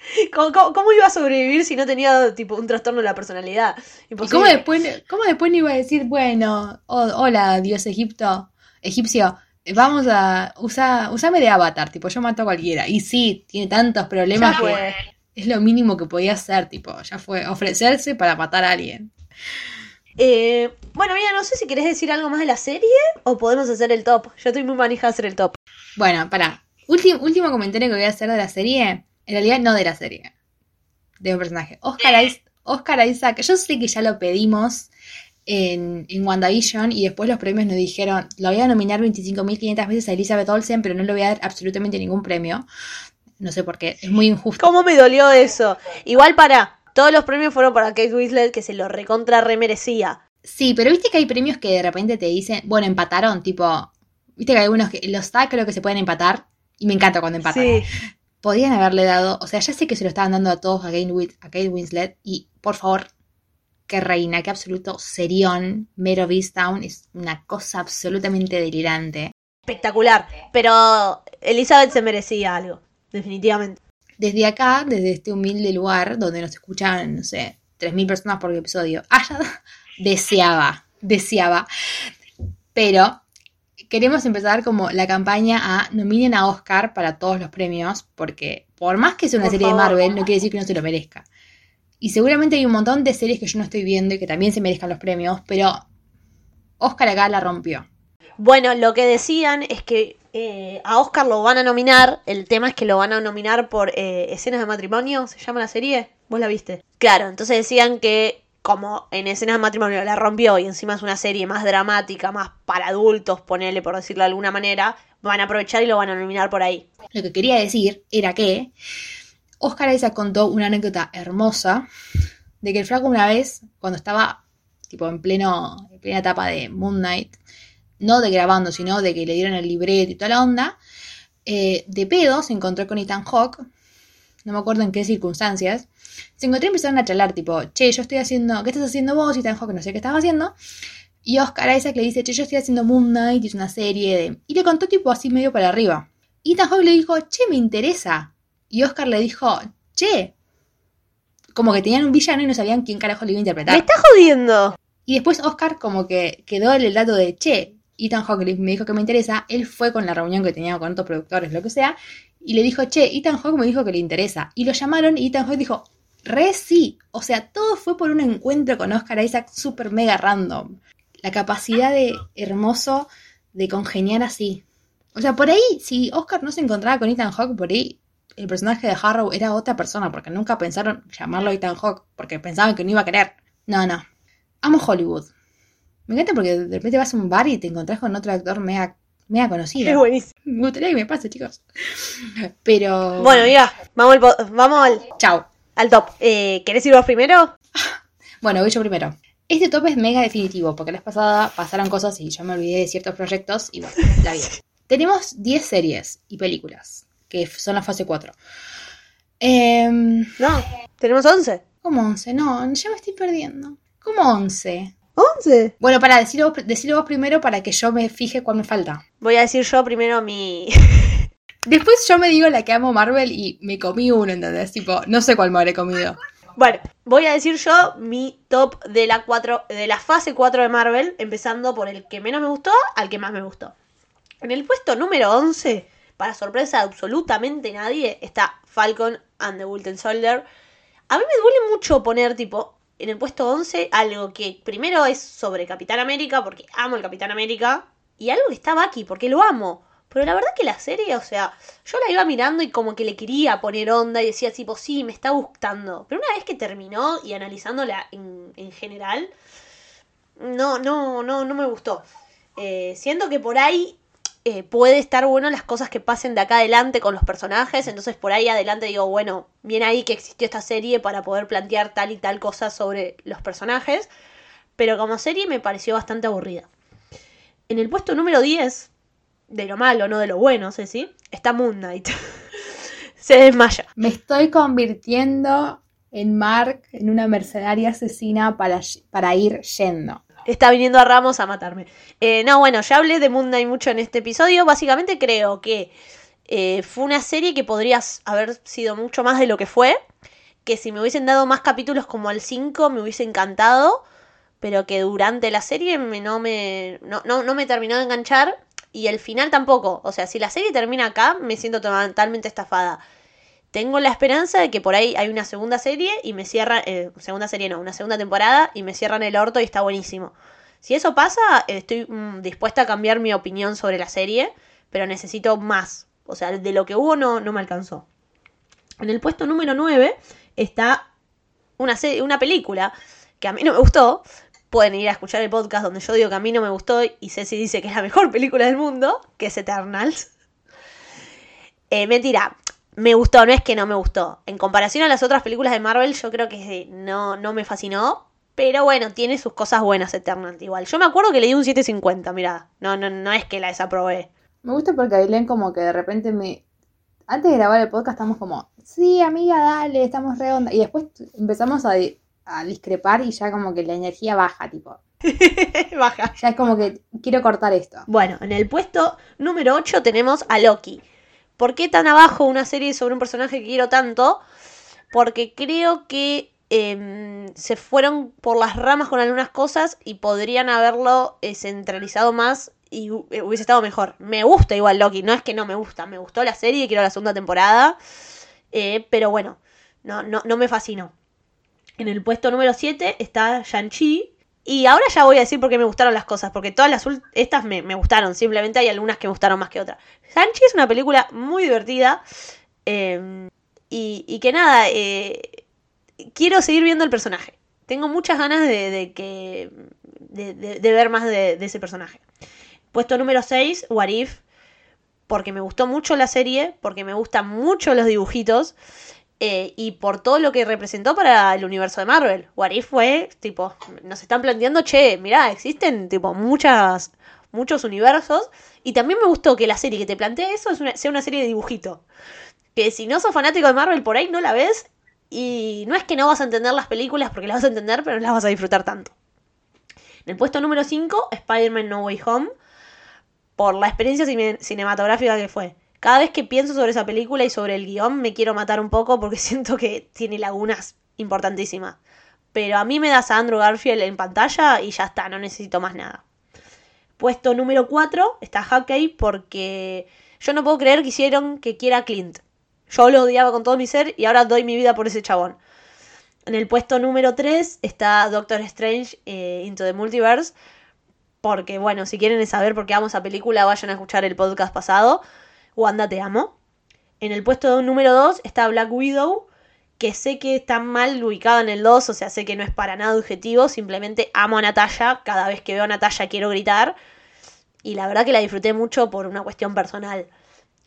*laughs* ¿Cómo, cómo, cómo iba a sobrevivir si no tenía tipo un trastorno de la personalidad? ¿Y cómo después, cómo después iba a decir, bueno, oh, hola, Dios Egipto, egipcio, vamos a usar, usame de avatar, tipo, yo mato a cualquiera. Y sí, tiene tantos problemas Ya que fue. es lo mínimo que podía hacer, tipo, ya fue ofrecerse para matar a alguien. Eh, bueno, mira, no sé si querés decir algo más de la serie o podemos hacer el top. Yo estoy muy manija de hacer el top. Bueno, para. Último, último comentario que voy a hacer de la serie. En realidad no de la serie. De un personaje. Oscar, Is- Oscar Isaac. Yo sé que ya lo pedimos en, en WandaVision y después los premios nos dijeron, lo voy a nominar 25.500 veces a Elizabeth Olsen, pero no le voy a dar absolutamente ningún premio. No sé por qué. Es muy injusto. ¿Cómo me dolió eso? Igual para. Todos los premios fueron para Kate Winslet, que se lo recontra remerecía. Sí, pero viste que hay premios que de repente te dicen, bueno, empataron, tipo, viste que hay algunos que los SAG creo que se pueden empatar, y me encanta cuando empatan. Sí. Podrían haberle dado, o sea, ya sé que se lo estaban dando a todos a Kate, Win- a Kate Winslet, y por favor, qué reina, qué absoluto serión, Mero Town es una cosa absolutamente delirante. Espectacular. Pero Elizabeth se merecía algo, definitivamente. Desde acá, desde este humilde lugar donde nos escuchan, no sé, 3.000 personas por episodio, *laughs* deseaba, deseaba. Pero queremos empezar como la campaña a nominen a Oscar para todos los premios, porque por más que sea una Por serie de. Marvel, no quiere decir que no se lo merezca. Y seguramente hay un montón de series que yo no estoy viendo y que también se merezcan los premios, pero Oscar acá la rompió. Bueno, lo que decían es que eh, a Oscar lo van a nominar. El tema es que lo van a nominar por eh, escenas de matrimonio. ¿Se llama la serie? ¿Vos la viste? Claro, entonces decían que como en escenas de matrimonio la rompió y encima es una serie más dramática, más para adultos, ponele por decirlo de alguna manera, van a aprovechar y lo van a nominar por ahí. Lo que quería decir era que Oscar Isaac contó una anécdota hermosa de que el flaco una vez, cuando estaba tipo en pleno, en plena etapa de Moon Knight, no de grabando, sino de que le dieron el libreto y toda la onda, eh, de pedo se encontró con Ethan Hawke, no me acuerdo en qué circunstancias, se encontró y empezaron a charlar, tipo, che, yo estoy haciendo, ¿qué estás haciendo vos? Ethan Hawke no sé qué estaba haciendo. Y Oscar Isaac le dice, che, yo estoy haciendo Moon Knight, y es una serie de... Y le contó tipo así medio para arriba. Ethan Hawke le dijo, che, me interesa. Y Oscar le dijo, che, como que tenían un villano y no sabían quién carajo le iba a interpretar. ¡Me está jodiendo! Y después Oscar como que quedó el dato de, che, Ethan Hawke me dijo que me interesa, él fue con la reunión que tenía con otros productores, lo que sea, y le dijo, che, Ethan Hawke me dijo que le interesa. Y lo llamaron y Ethan Hawke dijo, re sí. O sea, todo fue por un encuentro con Oscar Isaac super mega random. La capacidad de hermoso de congeniar así. O sea, por ahí, si Oscar no se encontraba con Ethan Hawke, por ahí el personaje de Harrow era otra persona, porque nunca pensaron llamarlo Ethan Hawke, porque pensaban que no iba a querer. No, no. Amo Hollywood. Me encanta porque de repente vas a un bar y te encontrás con otro actor mega, mega conocido. Es buenísimo. Me gustaría que me pase, chicos. Pero. Bueno, ya, vamos al, vamos al, Chao. al top. Eh, ¿Querés ir vos primero? *laughs* Bueno, voy yo primero. Este top es mega definitivo, porque la vez pasada pasaron cosas y yo me olvidé de ciertos proyectos y bueno, *laughs* la vida. Tenemos 10 series y películas, que son la fase 4. Em, No, tenemos 11. ¿Cómo 11? No, ya me estoy perdiendo. ¿Cómo 11? ¿11? Bueno, para decirlo vos, primero para que yo me fije cuál me falta. Voy a decir yo primero mi... *laughs* Después yo me digo la que amo Marvel y me comí uno, ¿entendés? Tipo, no sé cuál me habré comido. Bueno, voy a decir yo mi top de la, 4, de la fase 4 de Marvel, empezando por el que menos me gustó al que más me gustó. En el puesto número 11, para sorpresa de absolutamente nadie, está Falcon and the Winter Soldier. A mí me duele mucho poner tipo en el puesto 11 algo que primero es sobre Capitán América, porque amo el Capitán América, y algo que está Bucky, porque lo amo. Pero la verdad que la serie, o sea, yo la iba mirando y como que le quería poner onda y decía tipo, sí, me está gustando. Pero una vez que terminó y analizándola en, en general, no, no, no, no me gustó. Eh, siento que por ahí eh, puede estar bueno las cosas que pasen de acá adelante con los personajes. Entonces por ahí adelante digo, bueno, bien ahí que existió esta serie para poder plantear tal y tal cosa sobre los personajes. Pero como serie me pareció bastante aburrida. En el puesto número 10, de lo malo, no de lo bueno, Ceci, está Moon Knight. *laughs* Se desmaya. Me estoy convirtiendo en Mark, en una mercenaria asesina para, para ir yendo. Está viniendo a Ramos a matarme. Eh, no, bueno, ya hablé de Moon mucho en este episodio. Básicamente creo que eh, fue una serie que podría haber sido mucho más de lo que fue. Que si me hubiesen dado más capítulos como al 5 me hubiese encantado. Pero que durante la serie me, no, me, no, no, no me terminó de enganchar. Y el final tampoco. O sea, si la serie termina acá, me siento totalmente estafada. Tengo la esperanza de que por ahí hay una segunda serie y me cierran. Eh, segunda serie no, una segunda temporada y me cierran el orto y está buenísimo. Si eso pasa, estoy mm, dispuesta a cambiar mi opinión sobre la serie, pero necesito más. O sea, de lo que hubo no, no me alcanzó. En el puesto número 9 está una, una película que a mí no me gustó. Pueden ir a escuchar el podcast donde yo digo que a mí no me gustó y Ceci dice que es la mejor película del mundo, que es Eternals. Eh, mentira. Me gustó, no es que no me gustó. En comparación a las otras películas de Marvel, yo creo que no, no me fascinó. Pero bueno, tiene sus cosas buenas Eternal igual. Yo me acuerdo que le di un 750, mirá. No, no, no es que la desaprobé. Me gusta porque Ailén como que de repente me... Antes de grabar el podcast estamos como, sí, amiga, dale, estamos re onda. Y después empezamos a, a discrepar y ya como que la energía baja, tipo. *laughs* Baja. Ya es como que quiero cortar esto. Bueno, en el puesto número 8 tenemos a Loki. ¿Por qué tan abajo una serie sobre un personaje que quiero tanto? Porque creo que eh, se fueron por las ramas con algunas cosas y podrían haberlo eh, centralizado más y hubiese estado mejor. Me gusta igual Loki, no es que no me gusta, me gustó la serie, quiero la segunda temporada, eh, pero bueno, no, no, no me fascinó. En el puesto número 7 está Shang-Chi. Y ahora ya voy a decir por qué me gustaron las cosas, porque todas las estas me, me, gustaron, simplemente hay algunas que me gustaron más que otras. Shang-Chi es una película muy divertida eh, y, y, que nada, eh, quiero seguir viendo el personaje. Tengo muchas ganas de, de que de, de, ver más de, ese personaje. Puesto número 6, What If, porque me gustó mucho la serie, porque me gustan mucho los dibujitos. Eh, y por todo lo que representó para el universo de Marvel. What If fue, tipo, nos están planteando, che, mirá, existen, tipo, muchas, muchos universos. Y también me gustó que la serie que te plantea eso es una, sea una serie de dibujito. Que si no sos fanático de Marvel por ahí no la ves. Y no es que no vas a entender las películas porque las vas a entender, pero no las vas a disfrutar tanto. En el puesto número 5, Spider-Man No Way Home. Por la experiencia cine cinematográfica que fue. Cada vez que pienso sobre esa película y sobre el guion me quiero matar un poco porque *laughs* siento que tiene lagunas importantísimas. Pero a mí me das a Andrew Garfield en pantalla y ya está, no necesito más nada. Puesto número 4 está Hackey porque yo no puedo creer que hicieron que quiera Clint. Yo lo odiaba con todo mi ser y ahora doy mi vida por ese chabón. En el puesto número 3 está Doctor Strange eh, Into the Multiverse. Porque, bueno, si quieren saber por qué amo esa película, vayan a escuchar el podcast pasado. Wanda Te Amo. En el puesto número 2 está Black Widow, que sé que está mal ubicado en el 2, o sea, sé que no es para nada objetivo, simplemente amo a Natalia, cada vez que veo a Natalia quiero gritar, y la verdad que la disfruté mucho por una cuestión personal.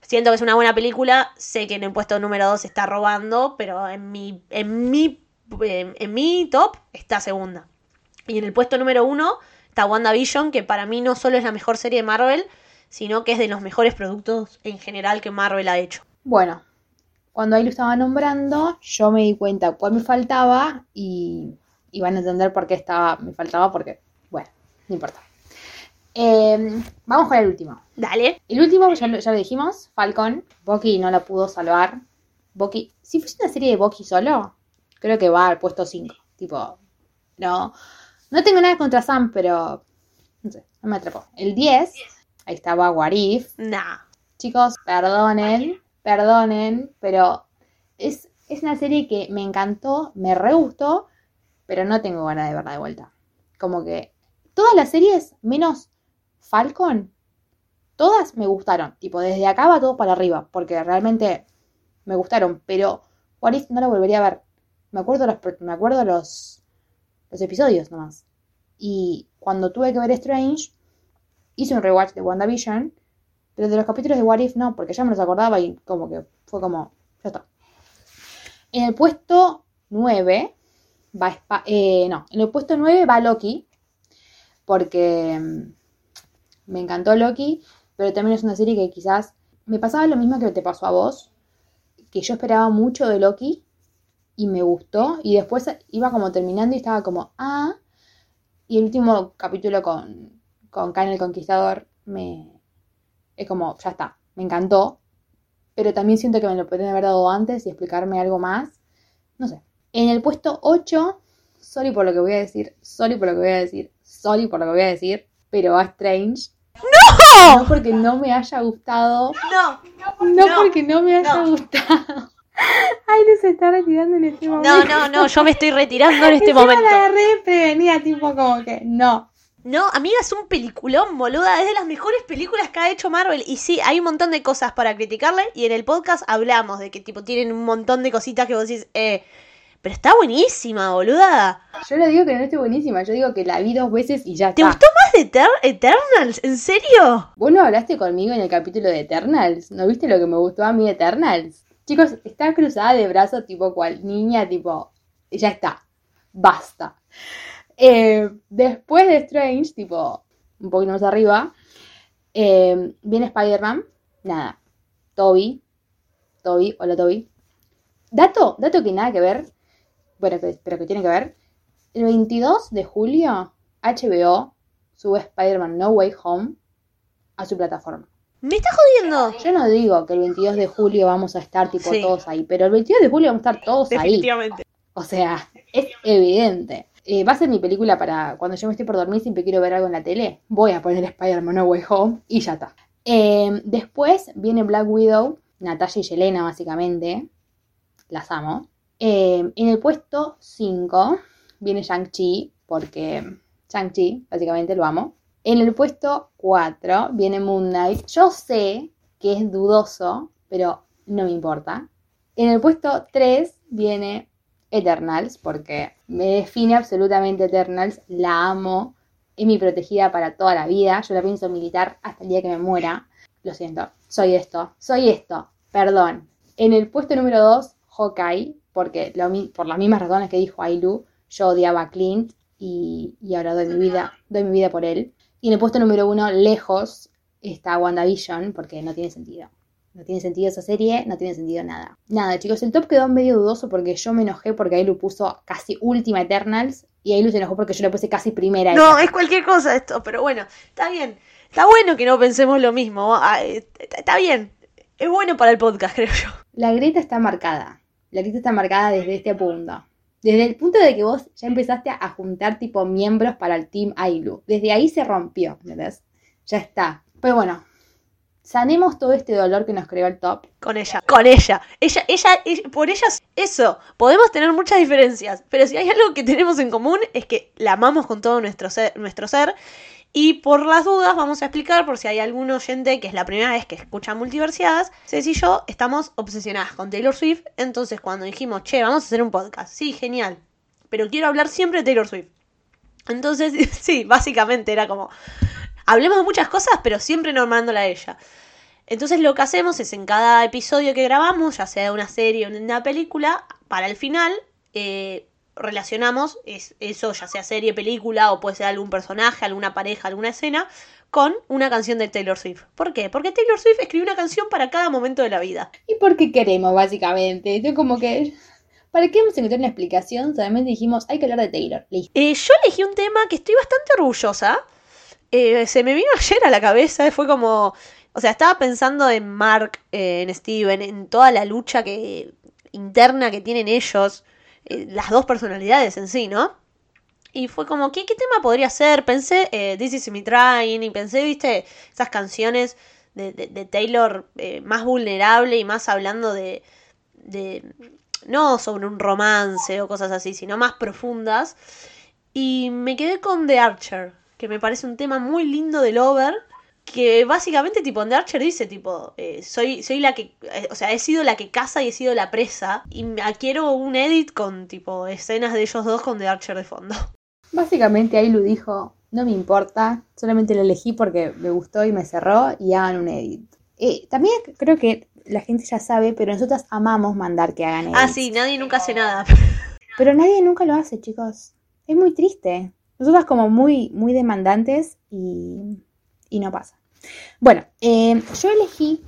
Siento que es una buena película, sé que en el puesto número 2 está robando, pero en mi, en mi, en, en mi top está segunda. Y en el puesto número 1 está WandaVision, que para mí no solo es la mejor serie de Marvel, sino que es de los mejores productos en general que Marvel ha hecho. Bueno, cuando ahí lo estaba nombrando, yo me di cuenta cuál me faltaba y, y van a entender por qué estaba, me faltaba, porque, bueno, no importa. Eh, vamos con el último. Dale. El último, ya lo, ya lo dijimos, Falcon. Bucky no la pudo salvar. Bucky, si fuese una serie de Bucky solo, creo que va al puesto 5. Tipo, no. No tengo nada contra Sam, pero. No sé, no me atrapó. El 10 Ahí estaba Warif. Nah. Chicos, perdonen, perdonen, pero es, es una serie que me encantó, me re gustó, pero no tengo ganas de verla de vuelta. Como que todas las series, menos Falcon, todas me gustaron. Tipo, desde acá va todo para arriba, porque realmente me gustaron, pero Warif no la volvería a ver. Me acuerdo los, me acuerdo los, los episodios nomás. Y cuando tuve que ver Strange, hice un rewatch de WandaVision, pero de los capítulos de What If no, porque ya me los acordaba y como que fue como, ya está. En el puesto 9 va eh, no, en el puesto 9 va Loki, porque mm, me encantó Loki, pero también es una serie que quizás me pasaba lo mismo que te pasó a vos, que yo esperaba mucho de Loki y me gustó, y después iba como terminando y estaba como, ah, y el último capítulo con, con Khan el Conquistador me... Es como, ya está, me encantó. Pero también siento que me lo podrían haber dado antes y explicarme algo más. No sé. En el puesto 8, sorry por lo que voy a decir, sorry por lo que voy a decir, sorry por lo que voy a decir, pero a Strange. ¡No! No porque no me haya gustado. No. No, no porque no me haya no. gustado. *laughs* Ay, no se está retirando en este momento. No, no, no, yo me estoy retirando en este Encima momento. la agarré prevenida, tipo como que no. No, amiga, es un peliculón, boluda. Es de las mejores películas que ha hecho Marvel. Y sí, hay un montón de cosas para criticarle. Y en el podcast hablamos de que, tipo, tienen un montón de cositas que vos decís, eh. Pero está buenísima, boluda. Yo no digo que no esté buenísima, yo digo que la vi dos veces y ya ¿Te está. gustó más de Eter Eternals? ¿En serio? ¿Vos no hablaste conmigo en el capítulo de Eternals? ¿No viste lo que me gustó a mí de Eternals? Chicos, está cruzada de brazos tipo cual niña, tipo, ya está, basta. Eh, después de Strange, tipo, un poquito más arriba, eh, viene Spider-Man, nada, Toby, Toby, hola Toby. Dato, dato que nada que ver, bueno, que- pero que tiene que ver. El 22 de julio, HBO sube Spider-Man No Way Home a su plataforma. ¿Me estás jodiendo? Yo no digo que el 22 de julio vamos a estar tipo Sí. todos ahí, pero el 22 de julio vamos a estar todos ahí. Definitivamente. O sea, es evidente. Eh, va a ser mi película para cuando yo me estoy por dormir, siempre quiero ver algo en la tele. Voy a poner Spider-Man No Way Home y ya está. Eh, después viene Black Widow, Natasha y Yelena, básicamente. Las amo. Eh, en el puesto 5 viene Shang-Chi, porque Shang-Chi, básicamente lo amo. En el puesto 4 viene Moon Knight. Yo sé que es dudoso, pero no me importa. En el puesto 3 viene Eternals, porque me define absolutamente Eternals, la amo, es mi protegida para toda la vida, yo la pienso militar hasta el día que me muera. Lo siento, soy esto, soy esto, perdón. En el puesto número 2, Hawkeye, porque por las mismas razones que dijo Ailu, yo odiaba a Clint y, y ahora doy mi vida, doy mi vida por él. Y en el puesto número 1, lejos, está WandaVision, porque no tiene sentido. No tiene sentido esa serie, no tiene sentido nada. Nada, chicos, el top quedó medio dudoso porque yo me enojé porque Ailu puso casi última Eternals y Ailu se enojó porque yo le puse casi primera No, es cualquier cosa esto, pero bueno, está bien. Está bueno que no pensemos lo mismo. ah, eh, Está está bien. Es bueno para el podcast, *laughs* creo yo. La grieta está marcada. La grieta está marcada desde este punto. Desde el punto de que vos ya empezaste a juntar tipo miembros para el team Ailu. Desde ahí se rompió, ¿entendés? Ya está. Pero bueno, sanemos todo este dolor que nos creó el top. Con ella, con ella. Ella, ella, ella- por ella, eso. Podemos tener muchas diferencias, pero si hay algo que tenemos en común es que la amamos con todo nuestro ser, nuestro ser. Y por las dudas vamos a explicar, por si hay algún oyente que es la primera vez que escucha multiversiadas, Ceci y yo estamos obsesionadas con Taylor Swift. Entonces cuando dijimos, che, vamos a hacer un podcast, sí, genial. Pero quiero hablar siempre de Taylor Swift. Entonces, *laughs* sí, básicamente era como, hablemos de muchas cosas, pero siempre normándola a ella. Entonces lo que hacemos es en cada episodio que grabamos, ya sea una serie o una película, para el final eh, relacionamos es- eso, ya sea serie, película o puede ser algún personaje, alguna pareja, alguna escena, con una canción de Taylor Swift. ¿Por qué? Porque Taylor Swift escribió una canción para cada momento de la vida. ¿Y por qué queremos, básicamente? Yo como que... ¿Para qué vamos a encontrar una explicación? Solamente dijimos, hay que hablar de Taylor. Listo. Eh, yo elegí un tema que estoy bastante orgullosa. Eh, se me vino ayer a la cabeza, fue como... O sea, estaba pensando en Mark, eh, en Steven, en toda la lucha que, interna que tienen ellos, eh, las dos personalidades en sí, ¿no? Y fue como, ¿qué, qué tema podría ser? Pensé, eh, This Is Me Trying, y pensé, viste, esas canciones de, de- de Taylor eh, más vulnerable y más hablando de, de, no sobre un romance o cosas así, sino más profundas. Y me quedé con The Archer, que me parece un tema muy lindo de Lover. Que básicamente, tipo, The Archer dice, tipo, eh, soy, soy la que, eh, o sea, he sido la que caza y he sido la presa. Y me- quiero un edit con, tipo, escenas de ellos dos con The Archer de fondo. Básicamente Ailu dijo, no me importa, solamente lo elegí porque me gustó y me cerró y hagan un edit. Eh, también creo que la gente ya sabe, pero nosotras amamos mandar que hagan edits. Ah, sí, nadie nunca hace nada. Pero nadie nunca lo hace, chicos. Es muy triste. Nosotras como muy, muy demandantes y, y no pasa. Bueno, eh, yo elegí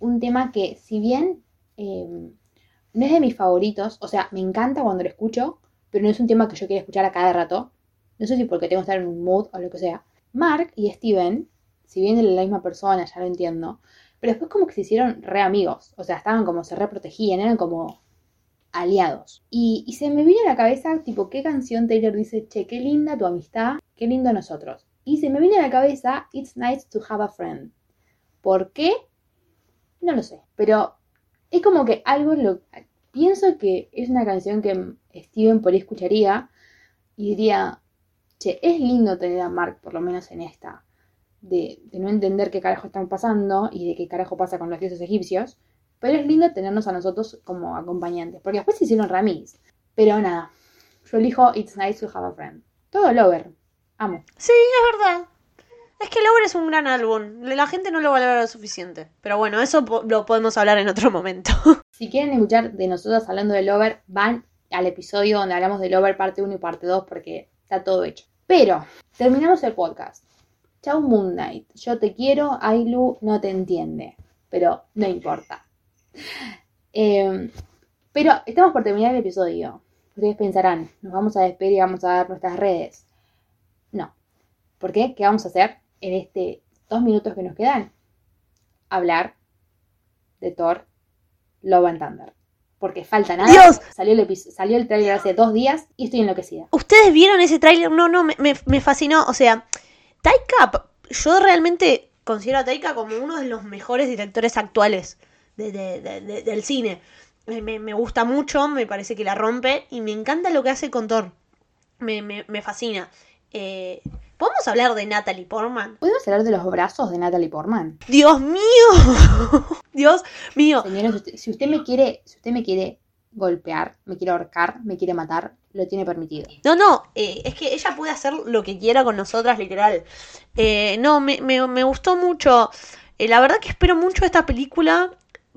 un tema que si bien eh, no es de mis favoritos, o sea, me encanta cuando lo escucho, pero no es un tema que yo quiera escuchar a cada rato. No sé si porque tengo que estar en un mood o lo que sea. Mark y Steven, si bien eran la misma persona, ya lo entiendo, pero después como que se hicieron re amigos. O sea, estaban como, se re protegían, eran como aliados. Y, se me vino a la cabeza, tipo, ¿qué canción Taylor dice, che, qué linda tu amistad, qué lindo nosotros? Y se me vino a la cabeza, It's nice to have a friend. ¿Por qué? No lo sé, pero es como que algo lo... Pienso que es una canción que Steven por ahí escucharía y diría, che, es lindo tener a Mark por lo menos en esta, de, de no entender qué carajo están pasando y de qué carajo pasa con los dioses egipcios, pero es lindo tenernos a nosotros como acompañantes, porque después se hicieron ramis. Pero nada, yo elijo It's nice to have a friend. Todo Lover, amo. Sí, es verdad. Es que Lover es un gran álbum. La gente no lo valora lo suficiente. Pero bueno, eso po- lo podemos hablar en otro momento. *laughs* Si quieren escuchar de nosotros hablando de Lover, van al episodio donde hablamos de Lover parte 1 y parte 2 porque está todo hecho. Pero, terminamos el podcast. Chau Moon Knight. Yo te quiero, Ailu no te entiende. Pero no importa. Eh, pero estamos por terminar el episodio. Ustedes pensarán, nos vamos a despedir y vamos a dar nuestras redes. No. ¿Por qué? ¿Qué vamos a hacer en este dos minutos que nos quedan? Hablar de Thor Love and Thunder. Porque falta nada. ¡Dios! Salió el, salió el trailer hace dos días y estoy enloquecida. ¿Ustedes vieron ese tráiler? No, no, me, me- me fascinó. O sea, Taika, yo realmente considero a Taika como uno de los mejores directores actuales de- de- de- de- del cine. Me, me- gusta mucho, me parece que la rompe y me encanta lo que hace con Thor. Me, me- me fascina. Eh, ¿Podemos hablar de Natalie Portman? ¿Podemos hablar de los brazos de Natalie Portman? Dios mío, *laughs* Dios mío. Señores, si usted me quiere, si usted me quiere golpear, me quiere ahorcar, me quiere matar, lo tiene permitido. No, no, eh, es que ella puede hacer lo que quiera con nosotras, literal. Eh, no, me, me- me gustó mucho. Eh, la verdad que espero mucho esta película,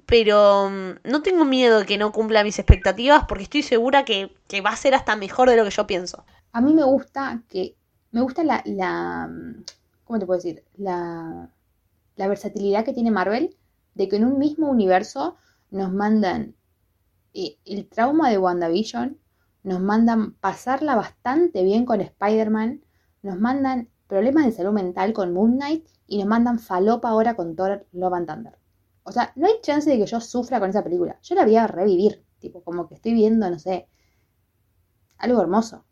pero mm, no tengo miedo de que no cumpla mis expectativas porque estoy segura que, va a ser hasta mejor de lo que yo pienso. A mí me gusta que. Me gusta la. la ¿Cómo te puedo decir? La, la versatilidad que tiene Marvel de que en un mismo universo nos mandan eh, el trauma de WandaVision, nos mandan pasarla bastante bien con Spider-Man, nos mandan problemas de salud mental con Moon Knight y nos mandan falopa ahora con Thor Love and Thunder. O sea, no hay chance de que yo sufra con esa película. Yo la voy a revivir. Tipo, como que estoy viendo, no sé, algo hermoso.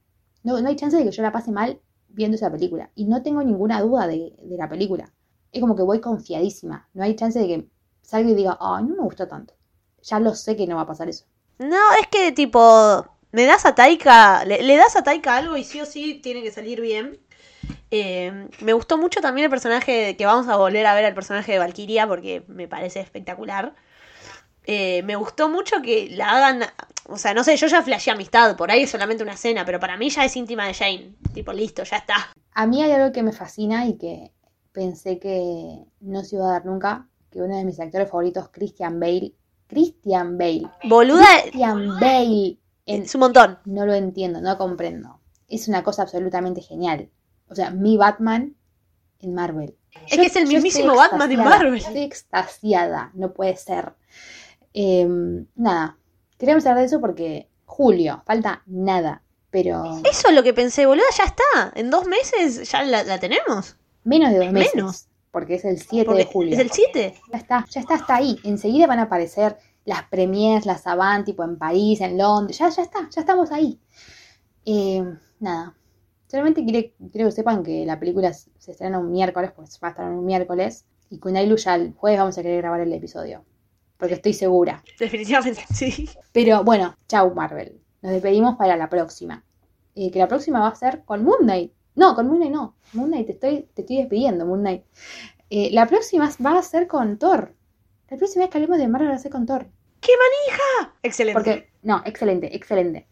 No, no hay chance de que yo la pase mal viendo esa película. Y no tengo ninguna duda de, la película. Es como que voy confiadísima. No hay chance de que salga y diga, ay, no me gustó tanto. Ya lo sé que no va a pasar eso. No, es que tipo, me das a Taika, le, le das a Taika algo y sí o sí tiene que salir bien. Eh, me gustó mucho también el personaje, que vamos a volver a ver al personaje de Valkyria porque me parece espectacular. Eh, me gustó mucho que la hagan, o sea, no sé, yo ya flashé amistad, por ahí es solamente una escena, pero para mí ya es íntima de Jane. Tipo, listo, ya está. A mí hay algo que me fascina y que pensé que no se iba a dar nunca. Que uno de mis actores favoritos, Christian Bale. Christian Bale. Boluda, Christian Bale. En, es un montón. No lo entiendo, no comprendo. Es una cosa absolutamente genial. O sea, mi Batman en Marvel. Es que es el yo mismísimo Batman de Marvel. Estoy extasiada, no puede ser. Eh, nada, queríamos hablar de eso porque julio, falta nada, pero Eso es lo que pensé, boluda, ya está. En dos meses ya la, la tenemos. menos de dos meses. Menos. Porque es el 7 Porque de julio. es el 7. Ya está, ya está hasta ahí. Enseguida van a aparecer las premiers, las avant, tipo en París, en Londres. Ya, ya está, ya estamos ahí. Eh, nada. Solamente quiero, quiero que sepan que la película se se estrena un miércoles, pues va a estar un miércoles. Y con Ailu ya el jueves vamos a querer grabar el episodio. Porque estoy segura. Definitivamente, *laughs* sí. Pero bueno, chau Marvel. Nos despedimos para la próxima. Eh, que la próxima va a ser con Moon Knight. No, con Moon Knight no. Moon Knight, te estoy, te estoy despidiendo, Moon Knight. Eh, la próxima va a ser con Thor. La próxima vez que hablemos de Marvel va a ser con Thor. ¡Qué manija! Excelente. Porque, no, excelente, excelente.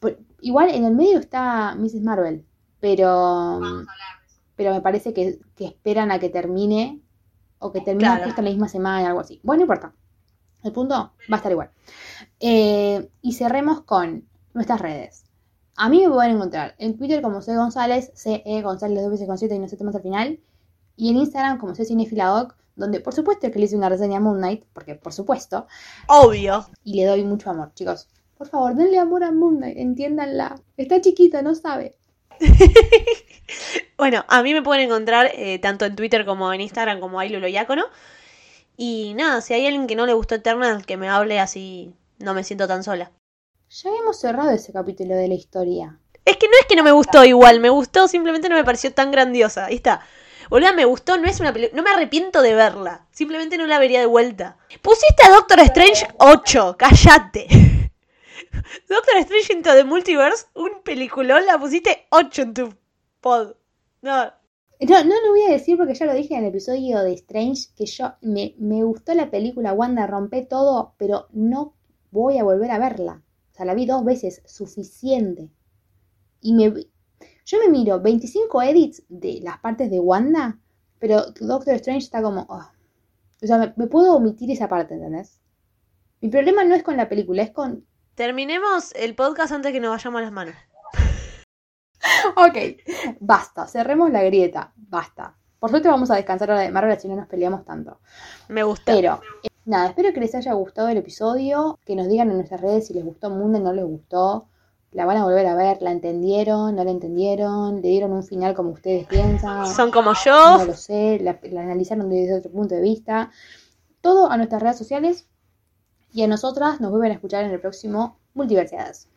Por- igual en el medio está Mrs. Marvel. Pero. Pero me parece que, que esperan a que termine. O que termine Claro. justo en la misma semana, algo así. Bueno, no importa. El punto va a estar igual. Eh, y cerremos con nuestras redes. A mí me pueden encontrar en Twitter como C González, CE González dos veces con siete y no sé más al final. Y en Instagram como C Cinefiladoc, donde por supuesto que le hice una reseña a Moon Knight, porque por supuesto, Obvio. y le doy mucho amor, chicos. Por favor, denle amor a Moon Knight, entiéndanla. Está chiquita, no sabe. *laughs* Bueno, a mí me pueden encontrar eh, tanto en Twitter como en Instagram como Ailulo Yácono. Y nada, si hay alguien que no le gustó Eternal, que me hable así no me siento tan sola. Ya habíamos cerrado ese capítulo de la historia. Es que no es que no me gustó igual, me gustó, simplemente no me pareció tan grandiosa. Ahí está. Boluda, me gustó, no es una película. No me arrepiento de verla. Simplemente no la vería de vuelta. Pusiste a Doctor Strange 8, cállate. *laughs* Doctor Strange into the Multiverse, un peliculón, la pusiste 8 en tu pod. No, No, no lo voy a decir porque ya lo dije en el episodio de Strange, que yo me, me gustó la película Wanda, rompé todo, pero no voy a volver a verla. O sea, la vi dos veces, suficiente. Y me yo me miro 25 edits de las partes de Wanda, pero Doctor Strange está como... oh. O sea, me, me puedo omitir esa parte, ¿entendés? Mi problema no es con la película, es con... Terminemos el podcast antes que nos vayamos a las manos. *laughs* Ok, basta, cerremos la grieta, basta. Por suerte vamos a descansar ahora de Marvel, así no nos peleamos tanto. Me gusta. Pero, eh, nada, espero que les haya gustado el episodio, que nos digan en nuestras redes si les gustó Mundo o no les gustó. La van a volver a ver, la entendieron, no la entendieron, le dieron un final como ustedes piensan. Son como yo. No lo sé, la, la analizaron desde otro punto de vista. Todo a nuestras redes sociales y a nosotras nos vuelven a escuchar en el próximo Multiversidades.